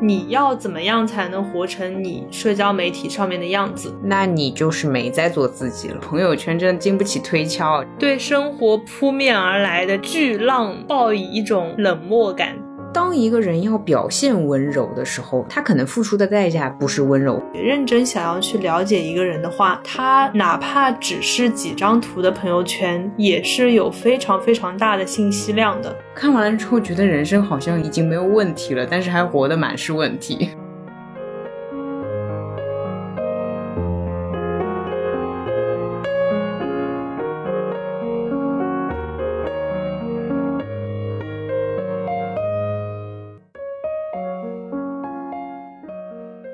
你要怎么样才能活成你社交媒体上面的样子？那你就是没在做自己了。朋友圈真的经不起推敲，对生活扑面而来的巨浪抱以一种冷漠感。当一个人要表现温柔的时候，他可能付出的代价不是温柔。认真想要去了解一个人的话，他哪怕只是几张图的朋友圈，也是有非常非常大的信息量的。看完了之后，觉得人生好像已经没有问题了，但是还活得满是问题。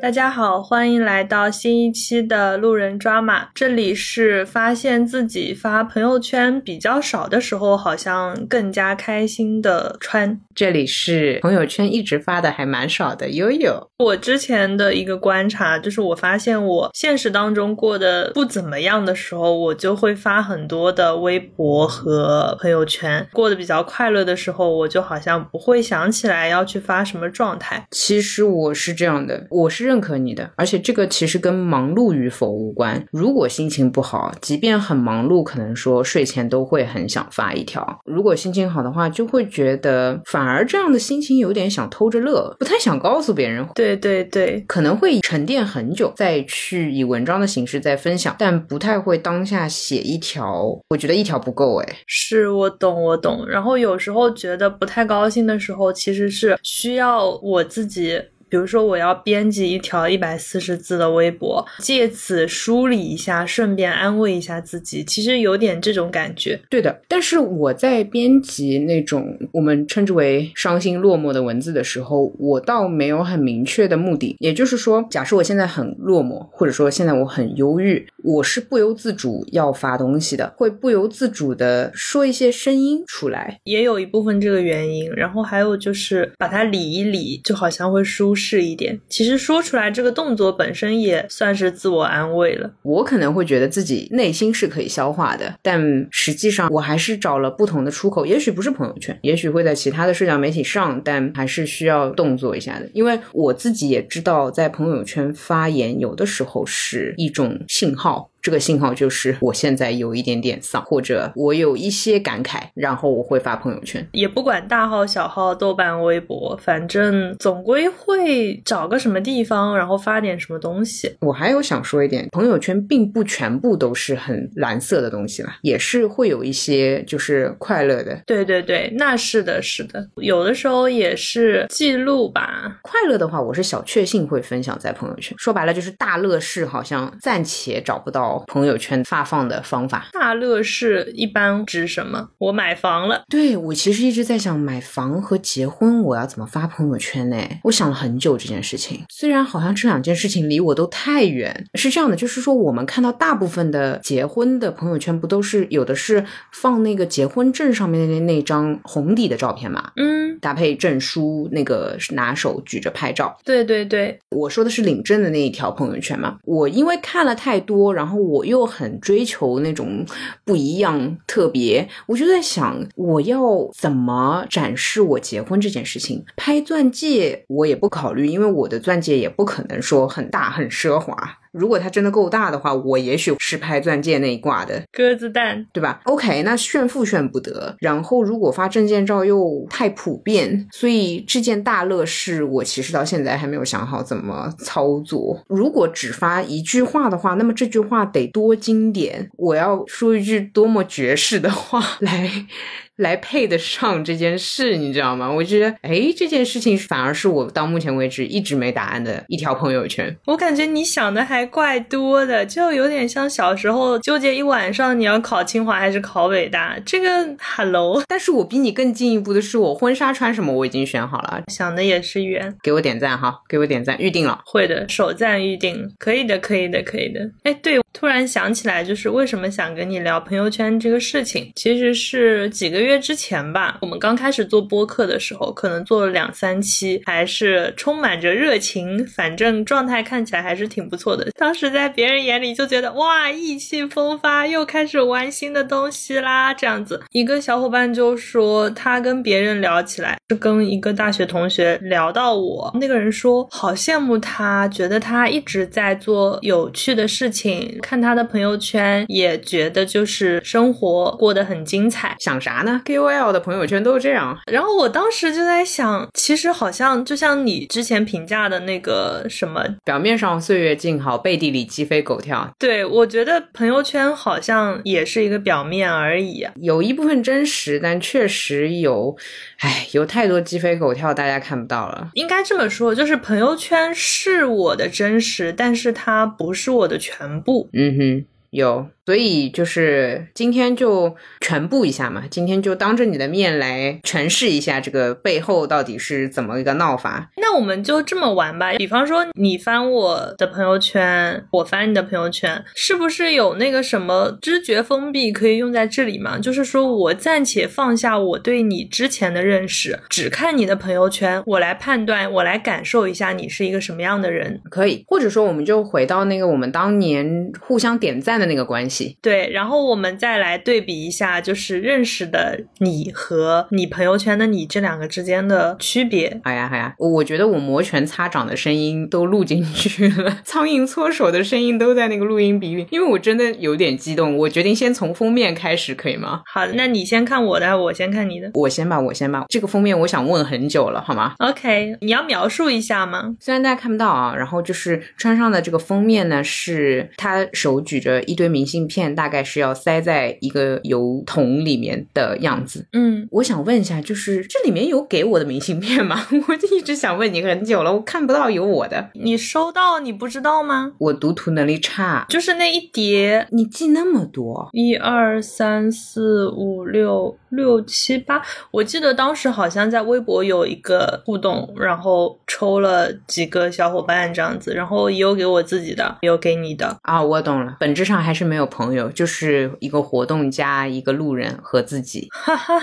大家好，欢迎来到新一期的路人抓马。这里是发现自己发朋友圈比较少的时候，好像更加开心的川。这里是朋友圈一直发的还蛮少的悠悠。我之前的一个观察就是，我发现我现实当中过得不怎么样的时候，我就会发很多的微博和朋友圈；过得比较快乐的时候，我就好像不会想起来要去发什么状态。其实我是这样的，我是认。认可你的，而且这个其实跟忙碌与否无关。如果心情不好，即便很忙碌，可能说睡前都会很想发一条。如果心情好的话，就会觉得反而这样的心情有点想偷着乐，不太想告诉别人。对对对，可能会沉淀很久，再去以文章的形式再分享，但不太会当下写一条。我觉得一条不够哎。是我懂我懂。然后有时候觉得不太高兴的时候，其实是需要我自己。比如说，我要编辑一条一百四十字的微博，借此梳理一下，顺便安慰一下自己，其实有点这种感觉。对的，但是我在编辑那种我们称之为伤心落寞的文字的时候，我倒没有很明确的目的。也就是说，假设我现在很落寞，或者说现在我很忧郁，我是不由自主要发东西的，会不由自主的说一些声音出来，也有一部分这个原因。然后还有就是把它理一理，就好像会舒。是一点，其实说出来这个动作本身也算是自我安慰了。我可能会觉得自己内心是可以消化的，但实际上我还是找了不同的出口。也许不是朋友圈，也许会在其他的社交媒体上，但还是需要动作一下的。因为我自己也知道，在朋友圈发言有的时候是一种信号。这个信号就是我现在有一点点丧，或者我有一些感慨，然后我会发朋友圈，也不管大号小号、豆瓣、微博，反正总归会找个什么地方，然后发点什么东西。我还有想说一点，朋友圈并不全部都是很蓝色的东西啦，也是会有一些就是快乐的。对对对，那是的，是的，有的时候也是记录吧。快乐的话，我是小确幸会分享在朋友圈。说白了就是大乐事，好像暂且找不到。朋友圈发放的方法，大乐事一般指什么？我买房了。对我其实一直在想，买房和结婚我要怎么发朋友圈呢？我想了很久这件事情。虽然好像这两件事情离我都太远。是这样的，就是说我们看到大部分的结婚的朋友圈，不都是有的是放那个结婚证上面的那张红底的照片嘛？嗯，搭配证书，那个拿手举着拍照。对对对，我说的是领证的那一条朋友圈嘛。我因为看了太多，然后。我又很追求那种不一样、特别，我就在想，我要怎么展示我结婚这件事情？拍钻戒我也不考虑，因为我的钻戒也不可能说很大、很奢华。如果它真的够大的话，我也许是拍钻戒那一挂的鸽子蛋，对吧？OK，那炫富炫不得。然后如果发证件照又太普遍，所以这件大乐事我其实到现在还没有想好怎么操作。如果只发一句话的话，那么这句话得多经典？我要说一句多么绝世的话 来。来配得上这件事，你知道吗？我觉得，哎，这件事情反而是我到目前为止一直没答案的一条朋友圈。我感觉你想的还怪多的，就有点像小时候纠结一晚上你要考清华还是考北大。这个，hello。但是我比你更进一步的是，我婚纱穿什么我已经选好了，想的也是远。给我点赞哈，给我点赞，预定了。会的，首赞预定，可以的，可以的，可以的。哎，对。突然想起来，就是为什么想跟你聊朋友圈这个事情，其实是几个月之前吧。我们刚开始做播客的时候，可能做了两三期，还是充满着热情，反正状态看起来还是挺不错的。当时在别人眼里就觉得哇，意气风发，又开始玩新的东西啦。这样子，一个小伙伴就说他跟别人聊起来，是跟一个大学同学聊到我，那个人说好羡慕他，觉得他一直在做有趣的事情，看他的朋友圈也觉得就是生活过得很精彩。想啥呢？KOL 的朋友圈都是这样。然后我当时就在想，其实好像就像你之前评价的那个什么，表面上岁月静好，背地里鸡飞狗跳。对我觉得朋友圈好像也是一个表面而已啊。有一部分真实，但确实有，唉，有太多鸡飞狗跳，大家看不到了。应该这么说，就是朋友圈是我的真实，但是它不是我的全部。嗯哼，有。所以就是今天就全部一下嘛，今天就当着你的面来诠释一下这个背后到底是怎么一个闹法。那我们就这么玩吧，比方说你翻我的朋友圈，我翻你的朋友圈，是不是有那个什么知觉封闭可以用在这里嘛？就是说我暂且放下我对你之前的认识，只看你的朋友圈，我来判断，我来感受一下你是一个什么样的人，可以。或者说我们就回到那个我们当年互相点赞的那个关系。对，然后我们再来对比一下，就是认识的你和你朋友圈的你这两个之间的区别。好呀，好呀，我觉得我摩拳擦掌的声音都录进去了，苍蝇搓手的声音都在那个录音笔里，因为我真的有点激动。我决定先从封面开始，可以吗？好，那你先看我的，我先看你的。我先吧，我先吧。这个封面我想问很久了，好吗？OK，你要描述一下吗？虽然大家看不到啊，然后就是穿上的这个封面呢，是他手举着一堆明信片，大概是要塞在一个油桶里面的样子。嗯，我想问一下，就是这里面有给我的明信片吗？我就一直想问你很久了，我看不到有我的。你收到你不知道吗？我读图能力差，就是那一叠，你记那么多，一二三四五六六七八，我记得当时好像在微博有一个互动，然后抽了几个小伙伴这样子，然后也有给我自己的，也有给你的啊。我懂了，本质上还是没有朋友，就是一个活动加一个路人和自己。哈哈，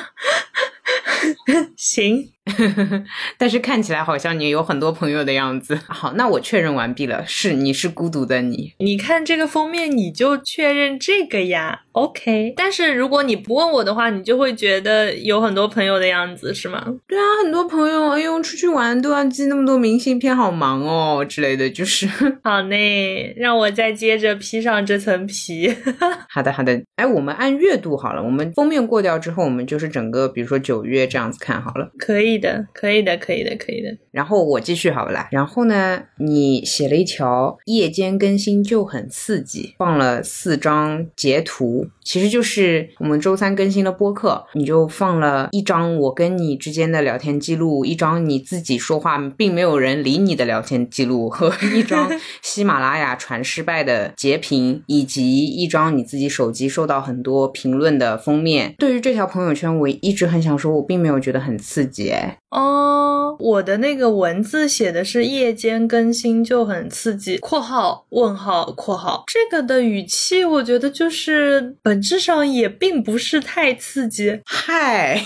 行。但是看起来好像你有很多朋友的样子。好，那我确认完毕了，是你是孤独的你。你看这个封面，你就确认这个呀？OK。但是如果你不问我的话，你就会觉得有很多朋友的样子，是吗？对啊，很多朋友，哎呦，出去玩都要寄那么多明信片，好忙哦之类的，就是。好嘞，让我再接着披上这层皮。好的，好的。哎，我们按月度好了，我们封面过掉之后，我们就是整个，比如说九月这样子看好了。可以。可以的，可以的，可以的，可以的。然后我继续好了。然后呢，你写了一条夜间更新就很刺激，放了四张截图，其实就是我们周三更新的播客。你就放了一张我跟你之间的聊天记录，一张你自己说话并没有人理你的聊天记录，和一张喜马拉雅传失败的截屏，以及一张你自己手机收到很多评论的封面。对于这条朋友圈，我一直很想说，我并没有觉得很刺激。哦，我的那个文字写的是夜间更新就很刺激（括号问号括号），这个的语气我觉得就是本质上也并不是太刺激。嗨，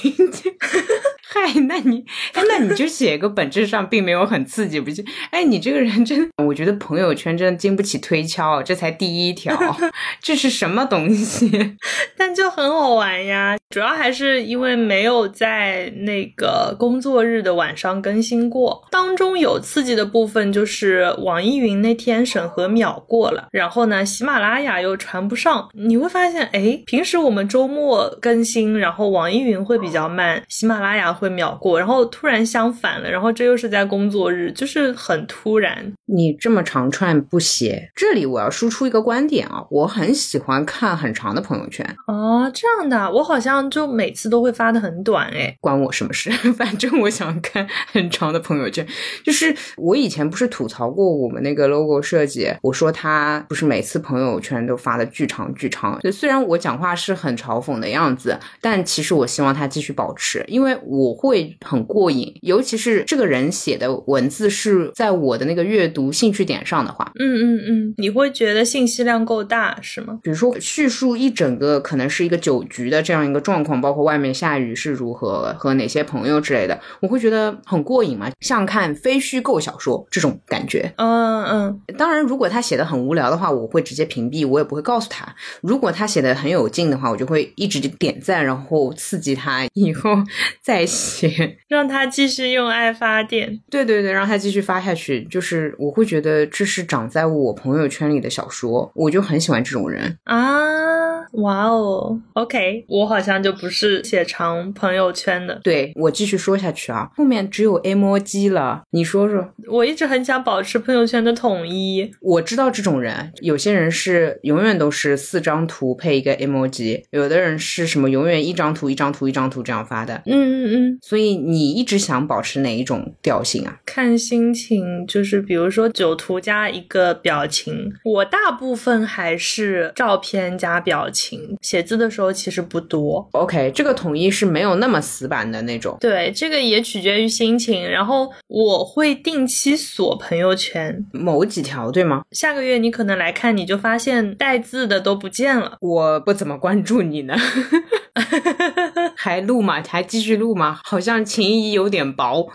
嗨，那你那你就写个本质上并没有很刺激不就？哎，你这个人真，我觉得朋友圈真的经不起推敲，这才第一条，这是什么东西？但就很好玩呀，主要还是因为没有在那个工作。日的晚上更新过，当中有刺激的部分，就是网易云那天审核秒过了，然后呢，喜马拉雅又传不上。你会发现，哎，平时我们周末更新，然后网易云会比较慢，喜马拉雅会秒过，然后突然相反了，然后这又是在工作日，就是很突然。你这么长串不写，这里我要输出一个观点啊，我很喜欢看很长的朋友圈哦，这样的，我好像就每次都会发的很短，哎，关我什么事？反正。我想看很长的朋友圈，就是我以前不是吐槽过我们那个 logo 设计，我说他不是每次朋友圈都发的巨长巨长。就虽然我讲话是很嘲讽的样子，但其实我希望他继续保持，因为我会很过瘾，尤其是这个人写的文字是在我的那个阅读兴趣点上的话，嗯嗯嗯，你会觉得信息量够大是吗？比如说叙述一整个可能是一个酒局的这样一个状况，包括外面下雨是如何和哪些朋友之类的，我会觉得很过瘾嘛，像看非虚构小说这种感觉。嗯嗯，当然，如果他写的很无聊的话，我会直接屏蔽，我也不会告诉他。如果他写的很有劲的话，我就会一直点赞，然后刺激他以后 再写。让他继续用爱发电。对对对，让他继续发下去。就是我会觉得这是长在我朋友圈里的小说，我就很喜欢这种人。啊，哇哦，OK，我好像就不是写长朋友圈的。对我继续说下去啊，后面只有 emoji 了，你说说。我一直很想保持朋友圈的统一。我知道这种人，有些人是永远都是四张图配一个 emoji，有的人是什么永远一张图一张图一张图这样发的。嗯嗯嗯，所以你一直想保持哪一种调性啊？看心情，就是比如说九图加一个表情，我大部分还是照片加表情。写字的时候其实不多。OK，这个统一是没有那么死板的那种。对，这个也取决于心情。然后我会定期锁朋友圈，某几条对吗？下个月你可能来看，你就发现带字的都不见了。我不怎么关注你呢，还录吗？还继续录吗？好像情谊有点薄。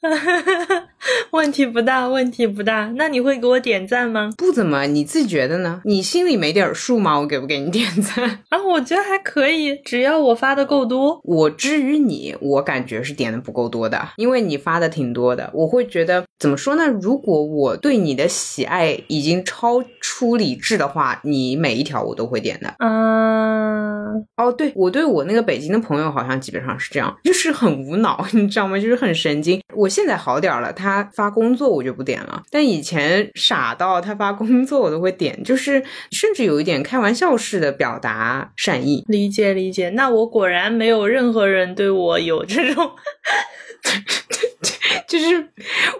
问题不大，问题不大。那你会给我点赞吗？不怎么，你自己觉得呢？你心里没点数吗？我给不给你点赞？啊，我觉得还可以，只要我发的够多。我至于你，我感觉是点的不够多的，因为你发的挺多的。我会觉得怎么说呢？如果我对你的喜爱已经超出理智的话，你每一条我都会点的。嗯，哦，对，我对我那个北京的朋友好像基本上是这样，就是很无脑，你知道吗？就是很神经。我现在好点儿了，他他发工作我就不点了，但以前傻到他发工作我都会点，就是甚至有一点开玩笑式的表达善意。理解理解。那我果然没有任何人对我有这种。就是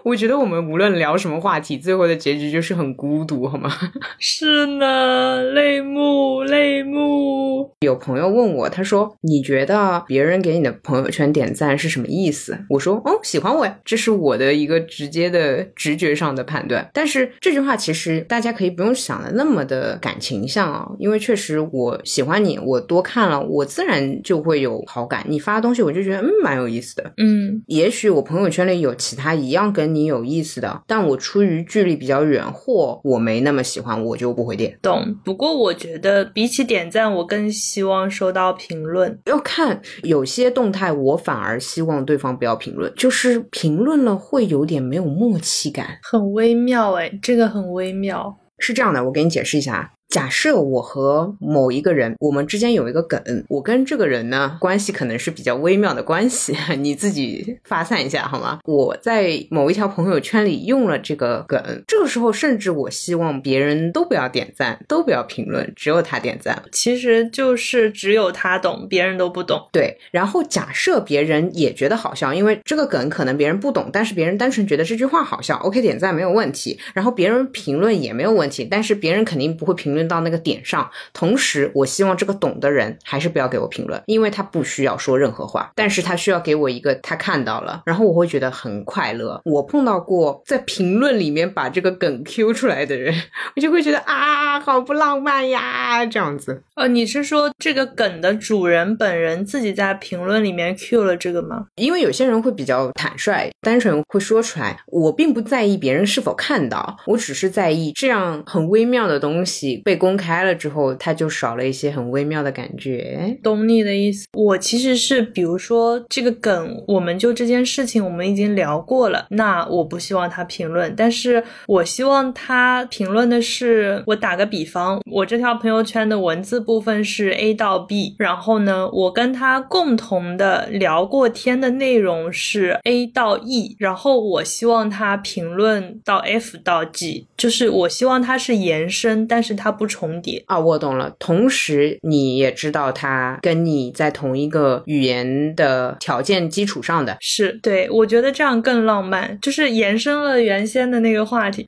我觉得我们无论聊什么话题，最后的结局就是很孤独，好吗？是呢，泪目泪目。有朋友问我，他说：“你觉得别人给你的朋友圈点赞是什么意思？”我说：“哦，喜欢我呀。”这是我的一个直接的直觉上的判断。但是这句话其实大家可以不用想的那么的感情向啊，因为确实我喜欢你，我多看了，我自然就会有好感。你发的东西，我就觉得嗯蛮有意思的。嗯，也许我朋友圈里有其他一样跟你有意思的，但我出于距离比较远或我没那么喜欢，我就不会点。懂。不过我觉得比起点赞，我更希望收到评论。要看有些动态，我反而希望对方不要评论，就是评论了会有点没有默契感。很微妙哎，这个很微妙。是这样的，我给你解释一下啊。假设我和某一个人，我们之间有一个梗，我跟这个人呢关系可能是比较微妙的关系，你自己发散一下好吗？我在某一条朋友圈里用了这个梗，这个时候甚至我希望别人都不要点赞，都不要评论，只有他点赞。其实就是只有他懂，别人都不懂。对，然后假设别人也觉得好笑，因为这个梗可能别人不懂，但是别人单纯觉得这句话好笑，OK 点赞没有问题。然后别人评论也没有问题，但是别人肯定不会评论到那个点上。同时，我希望这个懂的人还是不要给我评论，因为他不需要说任何话，但是他需要给我一个他看到了，然后我会觉得很快乐。我碰到过在评论里面把这个梗 Q 出来的人，我就会觉得啊，好不浪漫呀，这样子。哦，你是说这个梗的主人本人自己在评论里面 Q 了这个吗？因为有些人会比较坦率，单纯会说出来。我并不在意别人是否看到，我只是在意这样很微妙的东西被被公开了之后，它就少了一些很微妙的感觉。懂你的意思。我其实是，比如说这个梗，我们就这件事情我们已经聊过了，那我不希望他评论，但是我希望他评论的是，我打个比方，我这条朋友圈的文字部分是 A 到 B，然后呢，我跟他共同的聊过天的内容是 A 到 E，然后我希望他评论到 F 到 G，就是我希望它是延伸，但是它不重叠。啊，我懂了。同时，你也知道他跟你在同一个语言的条件基础上的。是对，我觉得这样更浪漫，就是延伸了原先的那个话题。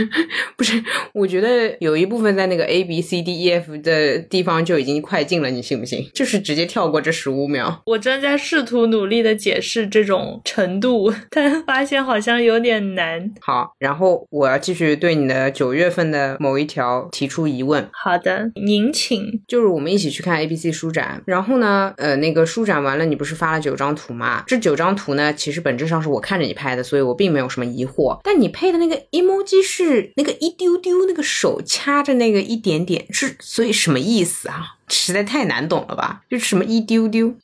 不是，我觉得有一部分在那个 A B C D E F 的地方就已经快进了，你信不信？就是直接跳过这十五秒。我正在试图努力的解释这种程度，但发现好像有点难。好，然后我要继续对你的九月份的某一条提出疑问。好的，您请。就是我们一起去看 A B C 书展，然后呢，呃，那个书展完了，你不是发了九张图吗？这九张图呢，其实本质上是我看着你拍的，所以我并没有什么疑惑。但你配的那个 emoji 是那个一丢丢，那个手掐着那个一点点，是所以什么意思啊？实在太难懂了吧？就什么一丢丢，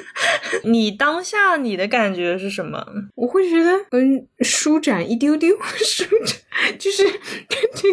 你当下你的感觉是什么？我会觉得嗯，舒展一丢丢，舒展就是 这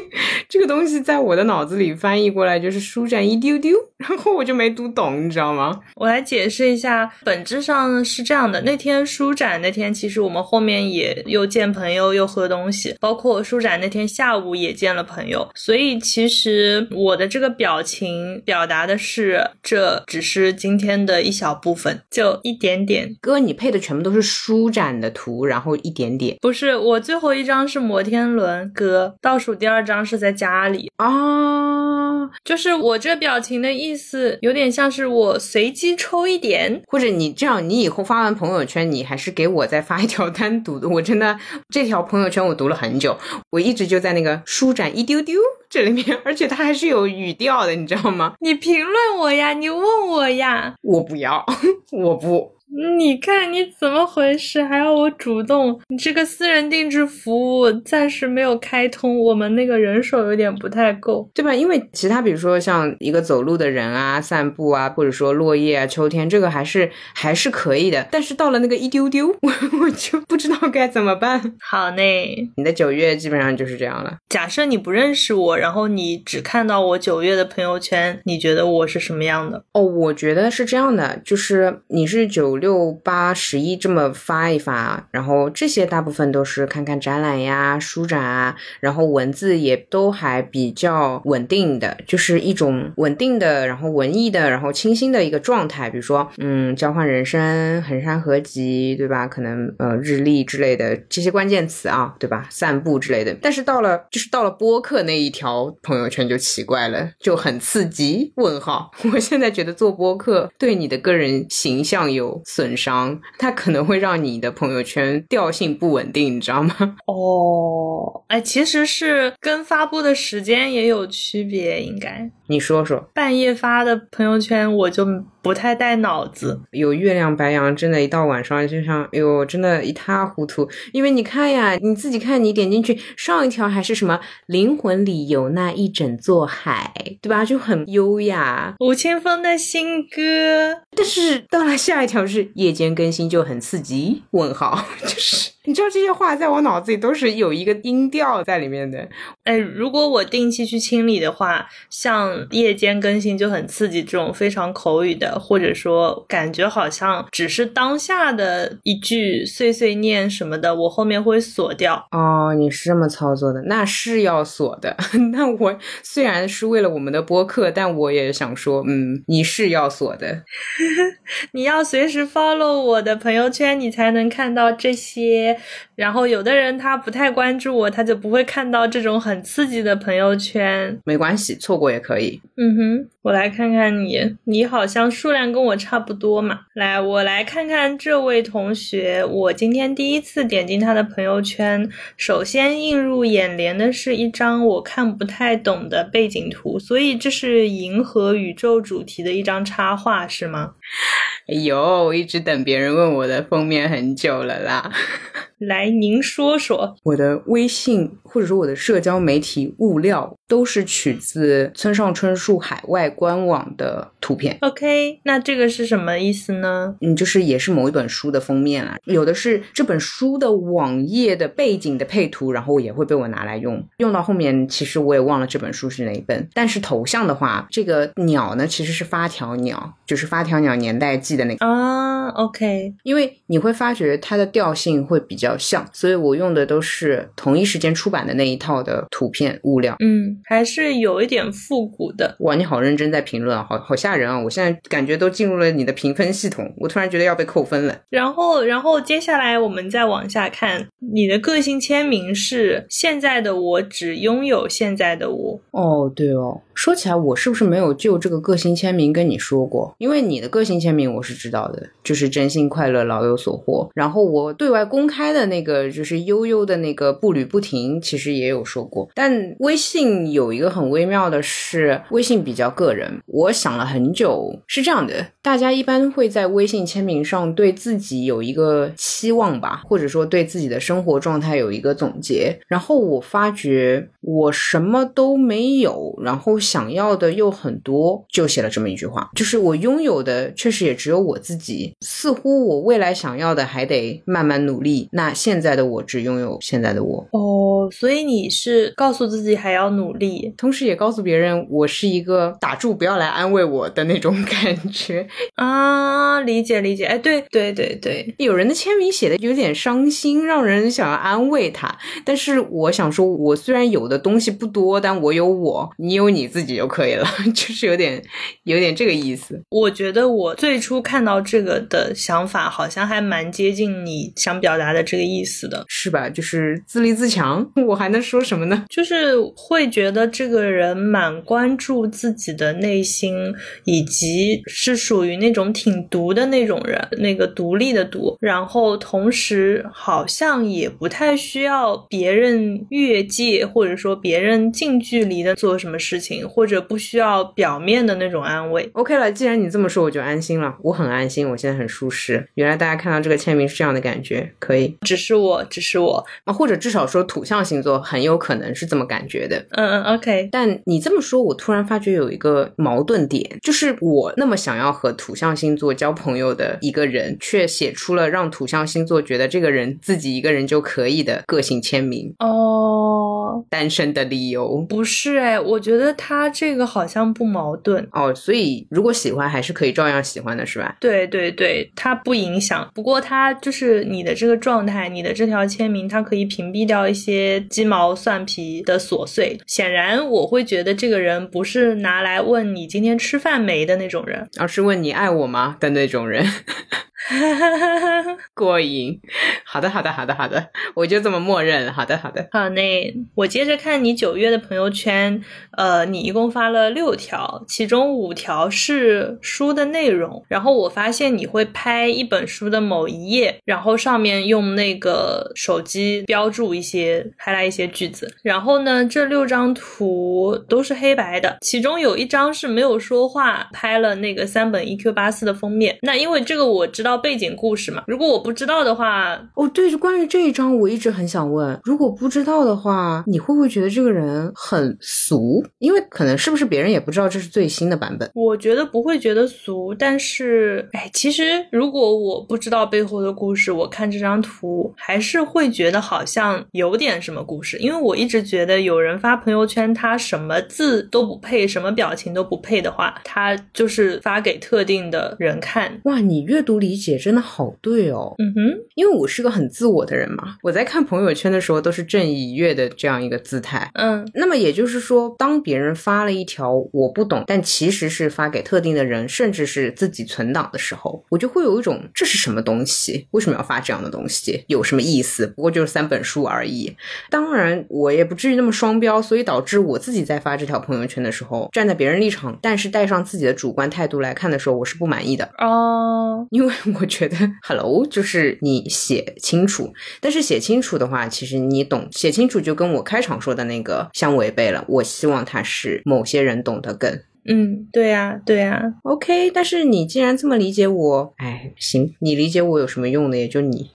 这个东西在我的脑子里翻译过来就是舒展一丢丢，然后我就没读懂，你知道吗？我来解释一下，本质上是这样的。那天舒展那天，其实我们后面也又见朋友又喝东西，包括舒展那天下午也见了朋友，所以其实我的这个表情表达的是，这只是今天的一小部分，就一点点。哥，你配的全部都是舒展的图，然后一点点不是，我最后一张是摩天轮哥，倒数第二张是在家里啊，就是我这表情的意思，有点像是我随机抽一点，或者你这样，你以后发完朋友圈，你还是给我再发一条单独的。我真的这条朋友圈我读了很久，我一直就在那个舒展一丢丢这里面，而且它还是有语调的，你知道吗？你评论我呀，你问我呀，我不要，我不。你看你怎么回事？还要我主动？你这个私人定制服务暂时没有开通，我们那个人手有点不太够，对吧？因为其他比如说像一个走路的人啊、散步啊，或者说落叶啊、秋天，这个还是还是可以的。但是到了那个一丢丢，我 我就不知道该怎么办。好呢，你的九月基本上就是这样了。假设你不认识我，然后你只看到我九月的朋友圈，你觉得我是什么样的？哦，我觉得是这样的，就是你是九。六八十一这么发一发，然后这些大部分都是看看展览呀、书展啊，然后文字也都还比较稳定的，就是一种稳定的，然后文艺的，然后清新的一个状态。比如说，嗯，交换人生、衡山合集，对吧？可能呃，日历之类的这些关键词啊，对吧？散步之类的。但是到了就是到了播客那一条朋友圈就奇怪了，就很刺激。问号，我现在觉得做播客对你的个人形象有。损伤，它可能会让你的朋友圈调性不稳定，你知道吗？哦，哎，其实是跟发布的时间也有区别，应该。你说说，半夜发的朋友圈我就不太带脑子。有月亮白羊，真的，一到晚上就像，哎呦，真的，一塌糊涂。因为你看呀，你自己看，你点进去，上一条还是什么灵魂里有那一整座海，对吧？就很优雅。吴青峰的新歌，但是到了下一条是夜间更新就很刺激。问号，就是。你知道这些话在我脑子里都是有一个音调在里面的。哎，如果我定期去清理的话，像夜间更新就很刺激，这种非常口语的，或者说感觉好像只是当下的一句碎碎念什么的，我后面会锁掉。哦，你是这么操作的，那是要锁的。那我虽然是为了我们的播客，但我也想说，嗯，你是要锁的。你要随时 follow 我的朋友圈，你才能看到这些。然后有的人他不太关注我，他就不会看到这种很刺激的朋友圈。没关系，错过也可以。嗯哼，我来看看你，你好像数量跟我差不多嘛。来，我来看看这位同学，我今天第一次点进他的朋友圈，首先映入眼帘的是一张我看不太懂的背景图，所以这是银河宇宙主题的一张插画是吗？哎呦，我一直等别人问我的封面很久了啦。来，您说说，我的微信或者说我的社交媒体物料都是取自村上春树海外官网的图片。OK，那这个是什么意思呢？嗯，就是也是某一本书的封面啦，有的是这本书的网页的背景的配图，然后也会被我拿来用。用到后面，其实我也忘了这本书是哪一本。但是头像的话，这个鸟呢，其实是发条鸟，就是发条鸟年代记的那个啊。，OK，因为你会发觉它的调性会比较像，所以我用的都是同一时间出版的那一套的图片物料。嗯，还是有一点复古的。哇，你好认真在评论啊，好好吓人啊！我现在感觉都进入了你的评分系统，我突然觉得要被扣分了。然后，然后接下来我们再往下看，你的个性签名是“现在的我只拥有现在的我”。哦，对哦，说起来，我是不是没有就这个个性签名跟你说过？因为你的个性签名我是知道的，就是真心快乐，老有所获。然后我对外公开的的那个就是悠悠的那个步履不停，其实也有说过。但微信有一个很微妙的是，微信比较个人。我想了很久，是这样的，大家一般会在微信签名上对自己有一个期望吧，或者说对自己的生活状态有一个总结。然后我发觉我什么都没有，然后想要的又很多，就写了这么一句话，就是我拥有的确实也只有我自己，似乎我未来想要的还得慢慢努力。那现在的我只拥有现在的我，哦，所以你是告诉自己还要努力，同时也告诉别人我是一个打住不要来安慰我的那种感觉。啊，理解理解，哎，对对对对，有人的签名写的有点伤心，让人想要安慰他。但是我想说，我虽然有的东西不多，但我有我，你有你自己就可以了，就是有点有点这个意思。我觉得我最初看到这个的想法，好像还蛮接近你想表达的这个意思的，是吧？就是自立自强，我还能说什么呢？就是会觉得这个人蛮关注自己的内心，以及是属于那种挺独的那种人，那个独立的独，然后同时好像也不太需要别人越界，或者说别人近距离的做什么事情，或者不需要表面的那种安慰。OK 了，既然你这么说，我就安心了。我很安心，我现在很舒适。原来大家看到这个签名是这样的感觉，可以只是我，只是我，啊，或者至少说土象星座很有可能是这么感觉的。嗯嗯，OK，但你这么说，我突然发觉有一个矛盾点，就是我那么想要和土象星座交朋友的一个人，却写出了让土象星座觉得这个人自己一个人就可以的个性签名。哦，单身的理由不是哎，我觉得他这个好像不矛盾。哦，所以如果喜欢还是可以照样喜欢的，是吧？对对对，它不影响。不过他就是你的这个状态，你的这条签名，它可以屏蔽掉一些鸡毛蒜皮的琐碎。显然，我会觉得这个人不是拿来问你今天吃饭没的那种人。而是问你爱我吗的那种人。过瘾，好的，好的，好的，好的，我就这么默认了。好的，好的。好，那我接着看你九月的朋友圈，呃，你一共发了六条，其中五条是书的内容。然后我发现你会拍一本书的某一页，然后上面用那个手机标注一些，拍来一些句子。然后呢，这六张图都是黑白的，其中有一张是没有说话，拍了那个三本 EQ 八四的封面。那因为这个我知道背景故事嘛，如果我不知道的话，哦，对，关于这一张，我一直很想问，如果不知道的话，你会不会觉得这个人很俗？因为可能是不是别人也不知道这是最新的版本？我觉得不会觉得俗，但是，哎，其实如果我不知道背后的故事，我看这张图还是会觉得好像有点什么故事，因为我一直觉得有人发朋友圈，他什么字都不配，什么表情都不配的话，他就是发给特定的人看。哇，你阅读理解真的好对哦。嗯哼，因为我是个很自我的人嘛，我在看朋友圈的时候都是正以悦的这样一个姿态。嗯那么也就是说，当别人发了一条我不懂，但其实是发给特定的人，甚至是自己存档的时候，我就会有一种这是什么东西？为什么要发这样的东西？有什么意思？不过就是三本书而已。当然，我也不至于那么双标，所以导致我自己在发这条朋友圈的时候，站在别人立场，但是带上自己的主观态度来看的时候，我是不满意的。哦，因为我觉得，hello，就是你写清楚，但是写清楚的话，其实你懂，写清楚就跟我开场说的那个相违背了。我希望他是某些人懂得更嗯，对呀、对呀、OK。但是你既然这么理解我，哎，行，你理解我有什么用呢？也就你。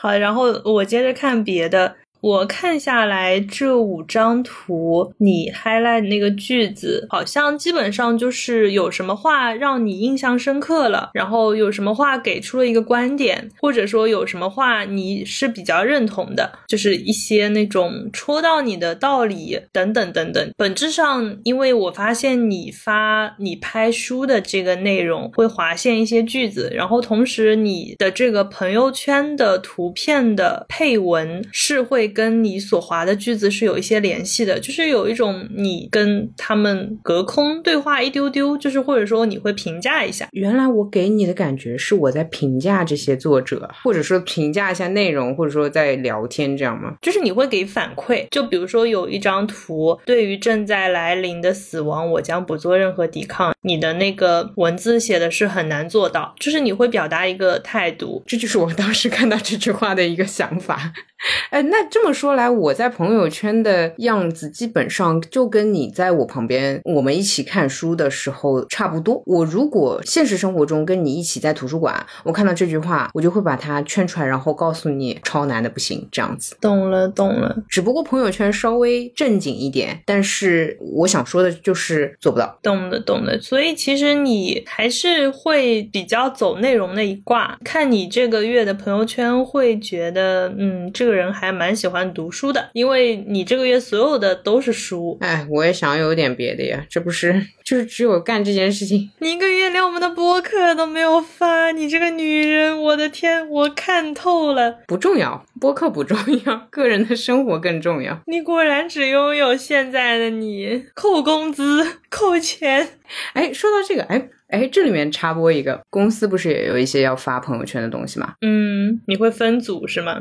好，然后我接着看别的。我看下来这五张图，你 highlight 那个句子，好像基本上就是有什么话让你印象深刻了，然后有什么话给出了一个观点，或者说有什么话你是比较认同的，就是一些那种戳到你的道理等等等等。本质上，因为我发现你发你拍书的这个内容会划线一些句子，然后同时你的这个朋友圈的图片的配文是会。跟你所划的句子是有一些联系的，就是有一种你跟他们隔空对话一丢丢，就是或者说你会评价一下。原来我给你的感觉是我在评价这些作者，或者说评价一下内容，或者说在聊天这样吗？就是你会给反馈，就比如说有一张图，对于正在来临的死亡，我将不做任何抵抗。你的那个文字写的是很难做到，就是你会表达一个态度，这就是我当时看到这句话的一个想法。哎，那这么说来，我在朋友圈的样子基本上就跟你在我旁边，我们一起看书的时候差不多。我如果现实生活中跟你一起在图书馆，我看到这句话，我就会把它圈出来，然后告诉你超难的不行，这样子。懂了，懂了。只不过朋友圈稍微正经一点，但是我想说的就是做不到。懂的，懂的。所以其实你还是会比较走内容那一挂。看你这个月的朋友圈，会觉得，嗯，这。个人还蛮喜欢读书的，因为你这个月所有的都是书。哎，我也想有点别的呀，这不是 就是只有干这件事情。你一个月连我们的播客都没有发，你这个女人，我的天，我看透了。不重要，播客不重要，个人的生活更重要。你果然只拥有现在的你，扣工资，扣钱。哎，说到这个，哎哎，这里面插播一个，公司不是也有一些要发朋友圈的东西吗？嗯，你会分组是吗？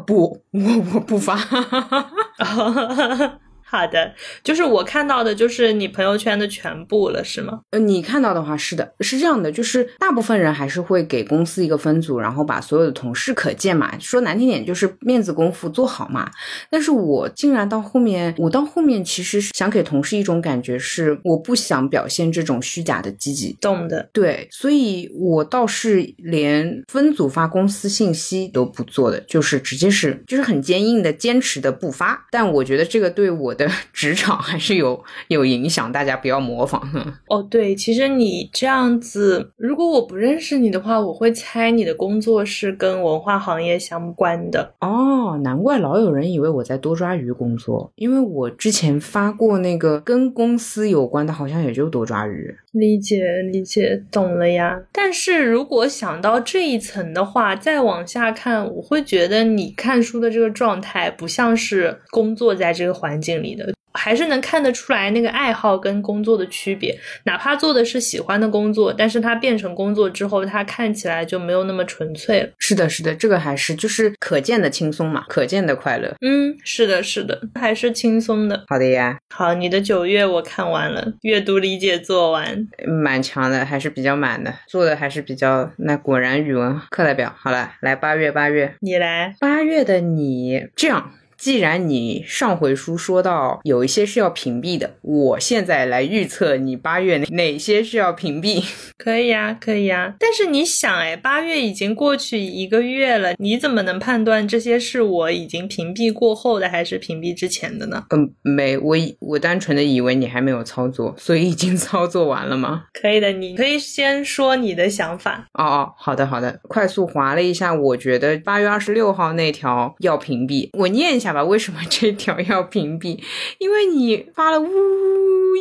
不，我我不发。好的，就是我看到的，就是你朋友圈的全部了，是吗？呃，你看到的话，是的，是这样的，就是大部分人还是会给公司一个分组，然后把所有的同事可见嘛，说难听点就是面子功夫做好嘛。但是我竟然到后面，我到后面其实是想给同事一种感觉是，我不想表现这种虚假的积极，懂的。对，所以我倒是连分组发公司信息都不做的，就是直接是，就是很坚硬的坚持的不发。但我觉得这个对我。的 职场还是有有影响，大家不要模仿。哦，对，其实你这样子，如果我不认识你的话，我会猜你的工作是跟文化行业相关的。哦，难怪老有人以为我在多抓鱼工作，因为我之前发过那个跟公司有关的，好像也就多抓鱼。理解，理解，懂了呀。但是如果想到这一层的话，再往下看，我会觉得你看书的这个状态不像是工作在这个环境里。的还是能看得出来那个爱好跟工作的区别，哪怕做的是喜欢的工作，但是它变成工作之后，它看起来就没有那么纯粹了。是的，是的，这个还是就是可见的轻松嘛，可见的快乐。嗯，是的，是的，还是轻松的。好的呀，好，你的九月我看完了，阅读理解做完，蛮强的，还是比较满的，做的还是比较。那果然语文课代表，好了，来八月，八月，你来，八月的你这样。既然你上回书说到有一些是要屏蔽的，我现在来预测你八月哪些是要屏蔽。可以呀，可以呀。但是你想，哎，八月已经过去一个月了，你怎么能判断这些是我已经屏蔽过后的，还是屏蔽之前的呢？嗯，没，我我单纯的以为你还没有操作，所以已经 操作完了吗？可以的，你可以先说你的想法。哦哦，好的好的，快速划了一下，我觉得八月二十六号那条要屏蔽，我念一下。吧，为什么这条要屏蔽？因为你发了呜，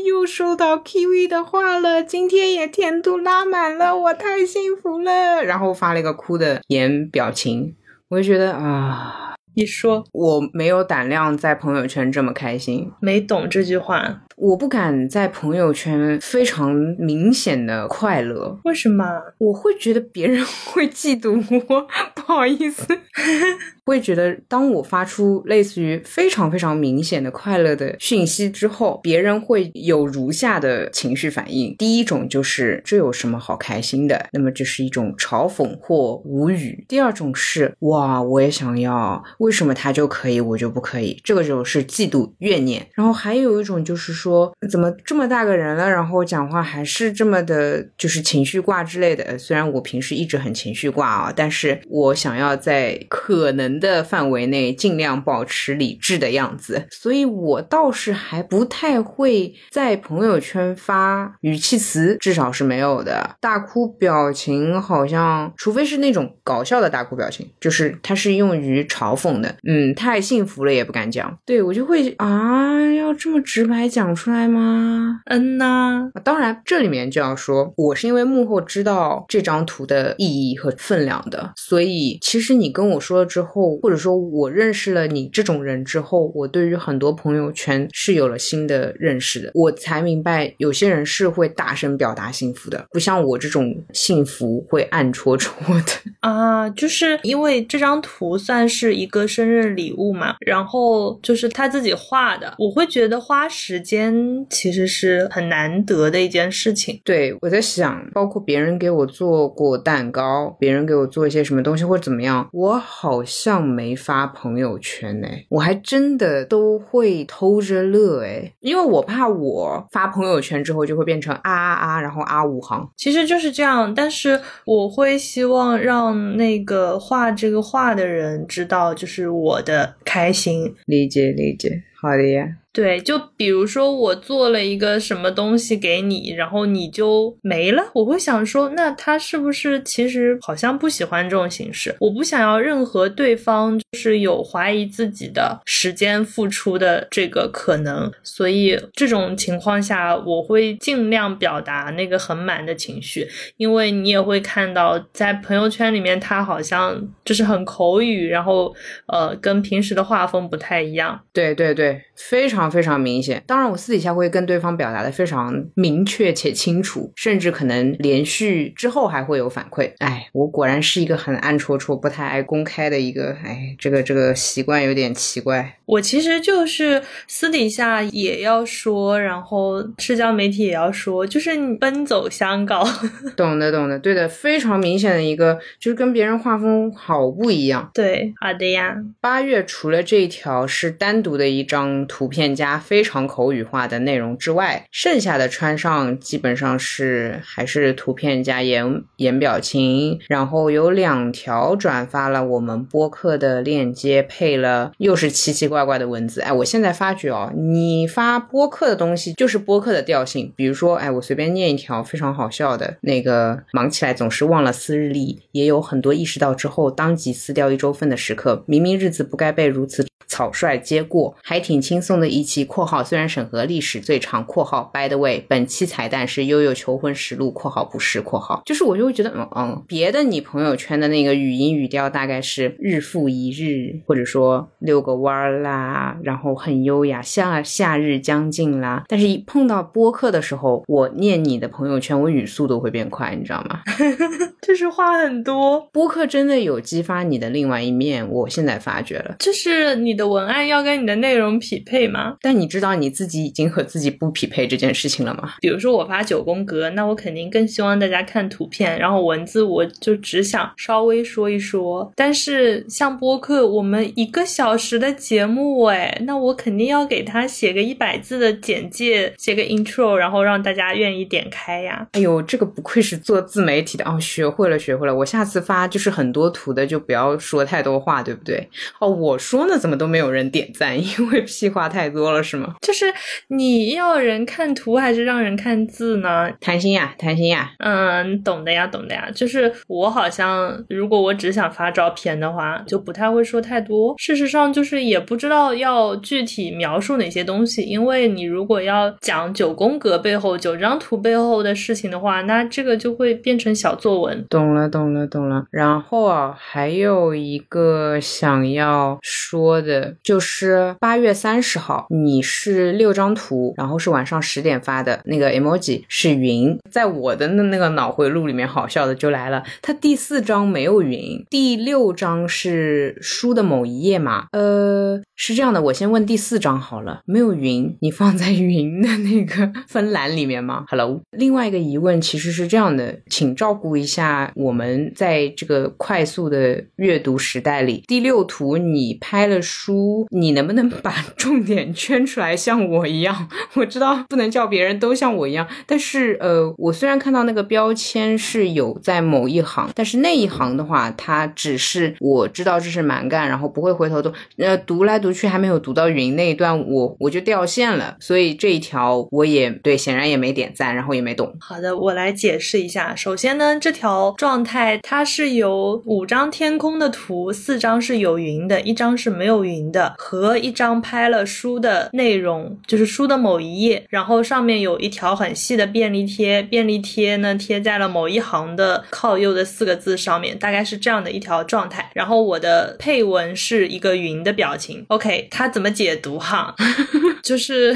又收到 Kiwi 的话了，今天也甜度拉满了，我太幸福了。然后发了一个哭的颜表情，我就觉得啊，你说我没有胆量在朋友圈这么开心，没懂这句话。我不敢在朋友圈非常明显的快乐，为什么？我会觉得别人 会嫉妒我，不好意思，会觉得当我发出类似于非常非常明显的快乐的讯息之后，别人会有如下的情绪反应：第一种就是这有什么好开心的？那么这是一种嘲讽或无语；第二种是哇，我也想要，为什么他就可以，我就不可以？这个就是嫉妒怨念。然后还有一种就是说。说怎么这么大个人了，然后讲话还是这么的，就是情绪挂之类的。虽然我平时一直很情绪挂啊，但是我想要在可能的范围内尽量保持理智的样子，所以我倒是还不太会在朋友圈发语气词，至少是没有的。大哭表情好像，除非是那种搞笑的大哭表情，就是它是用于嘲讽的。嗯，太幸福了也不敢讲。对我就会啊，要这么直白讲出来吗？嗯呐，当然，这里面就要说，我是因为幕后知道这张图的意义和分量的，所以其实你跟我说了之后，或者说我认识了你这种人之后，我对于很多朋友圈是有了新的认识的。我才明白，有些人是会大声表达幸福的，不像我这种幸福会暗戳戳的 啊。就是因为这张图算是一个生日礼物嘛，然后就是他自己画的，我会觉得花时间其实是很难得的一件事情。对我在想，包括别人给我做过蛋糕，别人给我做一些什么东西或者怎么样，我好像没发朋友圈哎，我还真的都会偷着乐哎，因为我怕我发朋友圈之后就会变成啊啊啊，然后啊五行，其实就是这样。但是我会希望让那个画这个画的人知道，就是我的开心，理解理解，好的呀。对，就比如说我做了一个什么东西给你，然后你就没了，我会想说，那他是不是其实好像不喜欢这种形式？我不想要任何对方就是有怀疑自己的时间付出的这个可能，所以这种情况下，我会尽量表达那个很满的情绪，因为你也会看到在朋友圈里面，他好像就是很口语，然后呃，跟平时的画风不太一样。对对对，非常。非常明显，当然我私底下会跟对方表达的非常明确且清楚，甚至可能连续之后还会有反馈。哎，我果然是一个很暗戳戳、不太爱公开的一个，哎，这个这个习惯有点奇怪。我其实就是私底下也要说，然后社交媒体也要说，就是你奔走相告。懂的，懂的，对的，非常明显的一个，就是跟别人画风好不一样。对，好的呀。八月除了这一条是单独的一张图片。加非常口语化的内容之外，剩下的穿上基本上是还是图片加言言表情，然后有两条转发了我们播客的链接，配了又是奇奇怪怪的文字。哎，我现在发觉哦，你发播客的东西就是播客的调性，比如说，哎，我随便念一条非常好笑的那个，忙起来总是忘了撕日历，也有很多意识到之后当即撕掉一周份的时刻，明明日子不该被如此。草率接过，还挺轻松的一期。括号虽然审核历史最长。括号 By the way，本期彩蛋是悠悠求婚实录。括号不是。括号就是我就会觉得，嗯嗯，别的你朋友圈的那个语音语调大概是日复一日，或者说遛个弯儿啦，然后很优雅。夏夏日将近啦，但是一碰到播客的时候，我念你的朋友圈，我语速都会变快，你知道吗？就是话很多。播客真的有激发你的另外一面，我现在发觉了，就是你。的文案要跟你的内容匹配吗？但你知道你自己已经和自己不匹配这件事情了吗？比如说我发九宫格，那我肯定更希望大家看图片，然后文字我就只想稍微说一说。但是像播客，我们一个小时的节目，哎，那我肯定要给他写个一百字的简介，写个 intro，然后让大家愿意点开呀。哎呦，这个不愧是做自媒体的哦，学会了，学会了。我下次发就是很多图的，就不要说太多话，对不对？哦，我说呢，怎么都。没有人点赞，因为屁话太多了，是吗？就是你要人看图还是让人看字呢？谈心呀，谈心呀。嗯，懂的呀，懂的呀。就是我好像，如果我只想发照片的话，就不太会说太多。事实上，就是也不知道要具体描述哪些东西，因为你如果要讲九宫格背后九张图背后的事情的话，那这个就会变成小作文。懂了，懂了，懂了。然后啊，还有一个想要说的。就是八月三十号，你是六张图，然后是晚上十点发的那个 emoji 是云，在我的那那个脑回路里面，好笑的就来了，它第四张没有云，第六张是书的某一页嘛？呃，是这样的，我先问第四张好了，没有云，你放在云的那个分栏里面吗？Hello，另外一个疑问其实是这样的，请照顾一下我们在这个快速的阅读时代里，第六图你拍了。书，你能不能把重点圈出来，像我一样？我知道不能叫别人都像我一样，但是呃，我虽然看到那个标签是有在某一行，但是那一行的话，它只是我知道这是蛮干，然后不会回头读，呃，读来读去还没有读到云那一段，我我就掉线了，所以这一条我也对，显然也没点赞，然后也没懂。好的，我来解释一下。首先呢，这条状态它是有五张天空的图，四张是有云的，一张是没有云的，和一张拍了书的的内容，就是书的某一页，然后上面有一条很细的便利贴，便利贴呢贴在了某一行的靠右的四个字上面，大概是这样的一条状态。然后我的配文是一个云的表情。OK，它怎么解读哈？就是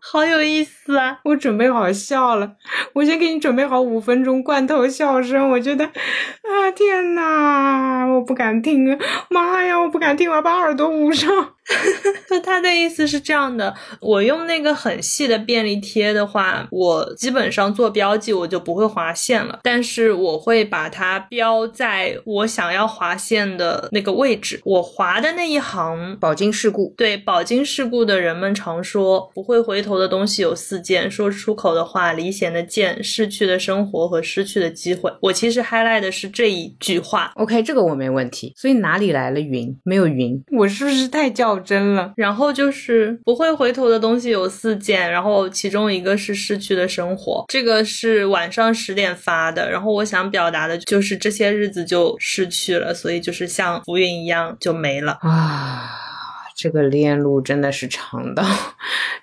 好有意思啊！我准备好笑了，我先给你准备好五分钟罐头笑声。我觉得啊，天呐，我不敢听！妈呀，我不敢听，我要把耳朵捂上。那他的意思是这样的：我用那个很细的便利贴的话，我基本上做标记我就不会划线了，但是我会把它标在我想要划线的那个位置。我划的那一行，饱经世故。对，饱经世故的人们常说，不会回头的东西有四件：说出口的话、离弦的箭、逝去的生活和失去的机会。我其实 highlight 的是这一句话。OK，这个我没问题。所以哪里来了云？没有云，我是不是太较真了？然后就是不会回头的东西有四件，然后其中一个是逝去的生活，这个是晚上十点发的。然后我想表达的就是这些日子就逝去了，所以就是像浮云一样就没了啊。这个链路真的是长到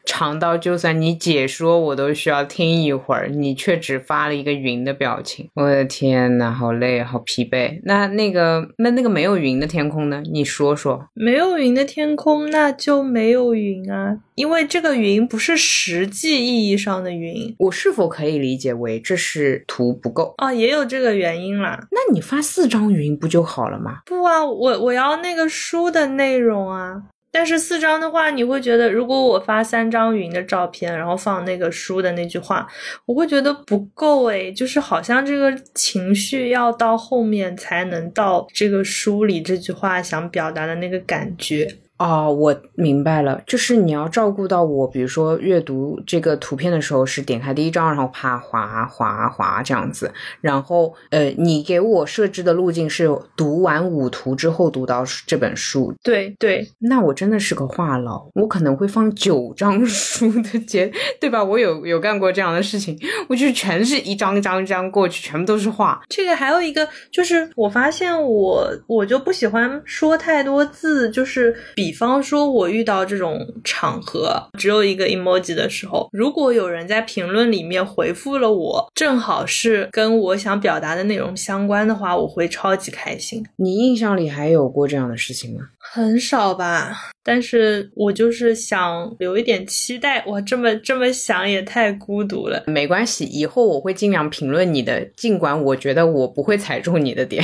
长到，就算你解说我都需要听一会儿，你却只发了一个云的表情。我的天呐，好累，好疲惫。那那个那那个没有云的天空呢？你说说，没有云的天空，那就没有云啊，因为这个云不是实际意义上的云。我是否可以理解为这是图不够啊？也有这个原因啦。那你发四张云不就好了吗？不啊，我我要那个书的内容啊。但是四张的话，你会觉得，如果我发三张云的照片，然后放那个书的那句话，我会觉得不够诶，就是好像这个情绪要到后面才能到这个书里这句话想表达的那个感觉。哦，我明白了，就是你要照顾到我，比如说阅读这个图片的时候，是点开第一张，然后啪滑滑滑这样子，然后呃，你给我设置的路径是读完五图之后读到这本书。对对，那我真的是个话痨，我可能会放九张书的节，对吧？我有有干过这样的事情，我就全是一张一张一张过去，全部都是画。这个还有一个就是，我发现我我就不喜欢说太多字，就是比。比方说，我遇到这种场合只有一个 emoji 的时候，如果有人在评论里面回复了我，正好是跟我想表达的内容相关的话，我会超级开心。你印象里还有过这样的事情吗？很少吧，但是我就是想留一点期待。我这么这么想也太孤独了。没关系，以后我会尽量评论你的，尽管我觉得我不会踩中你的点。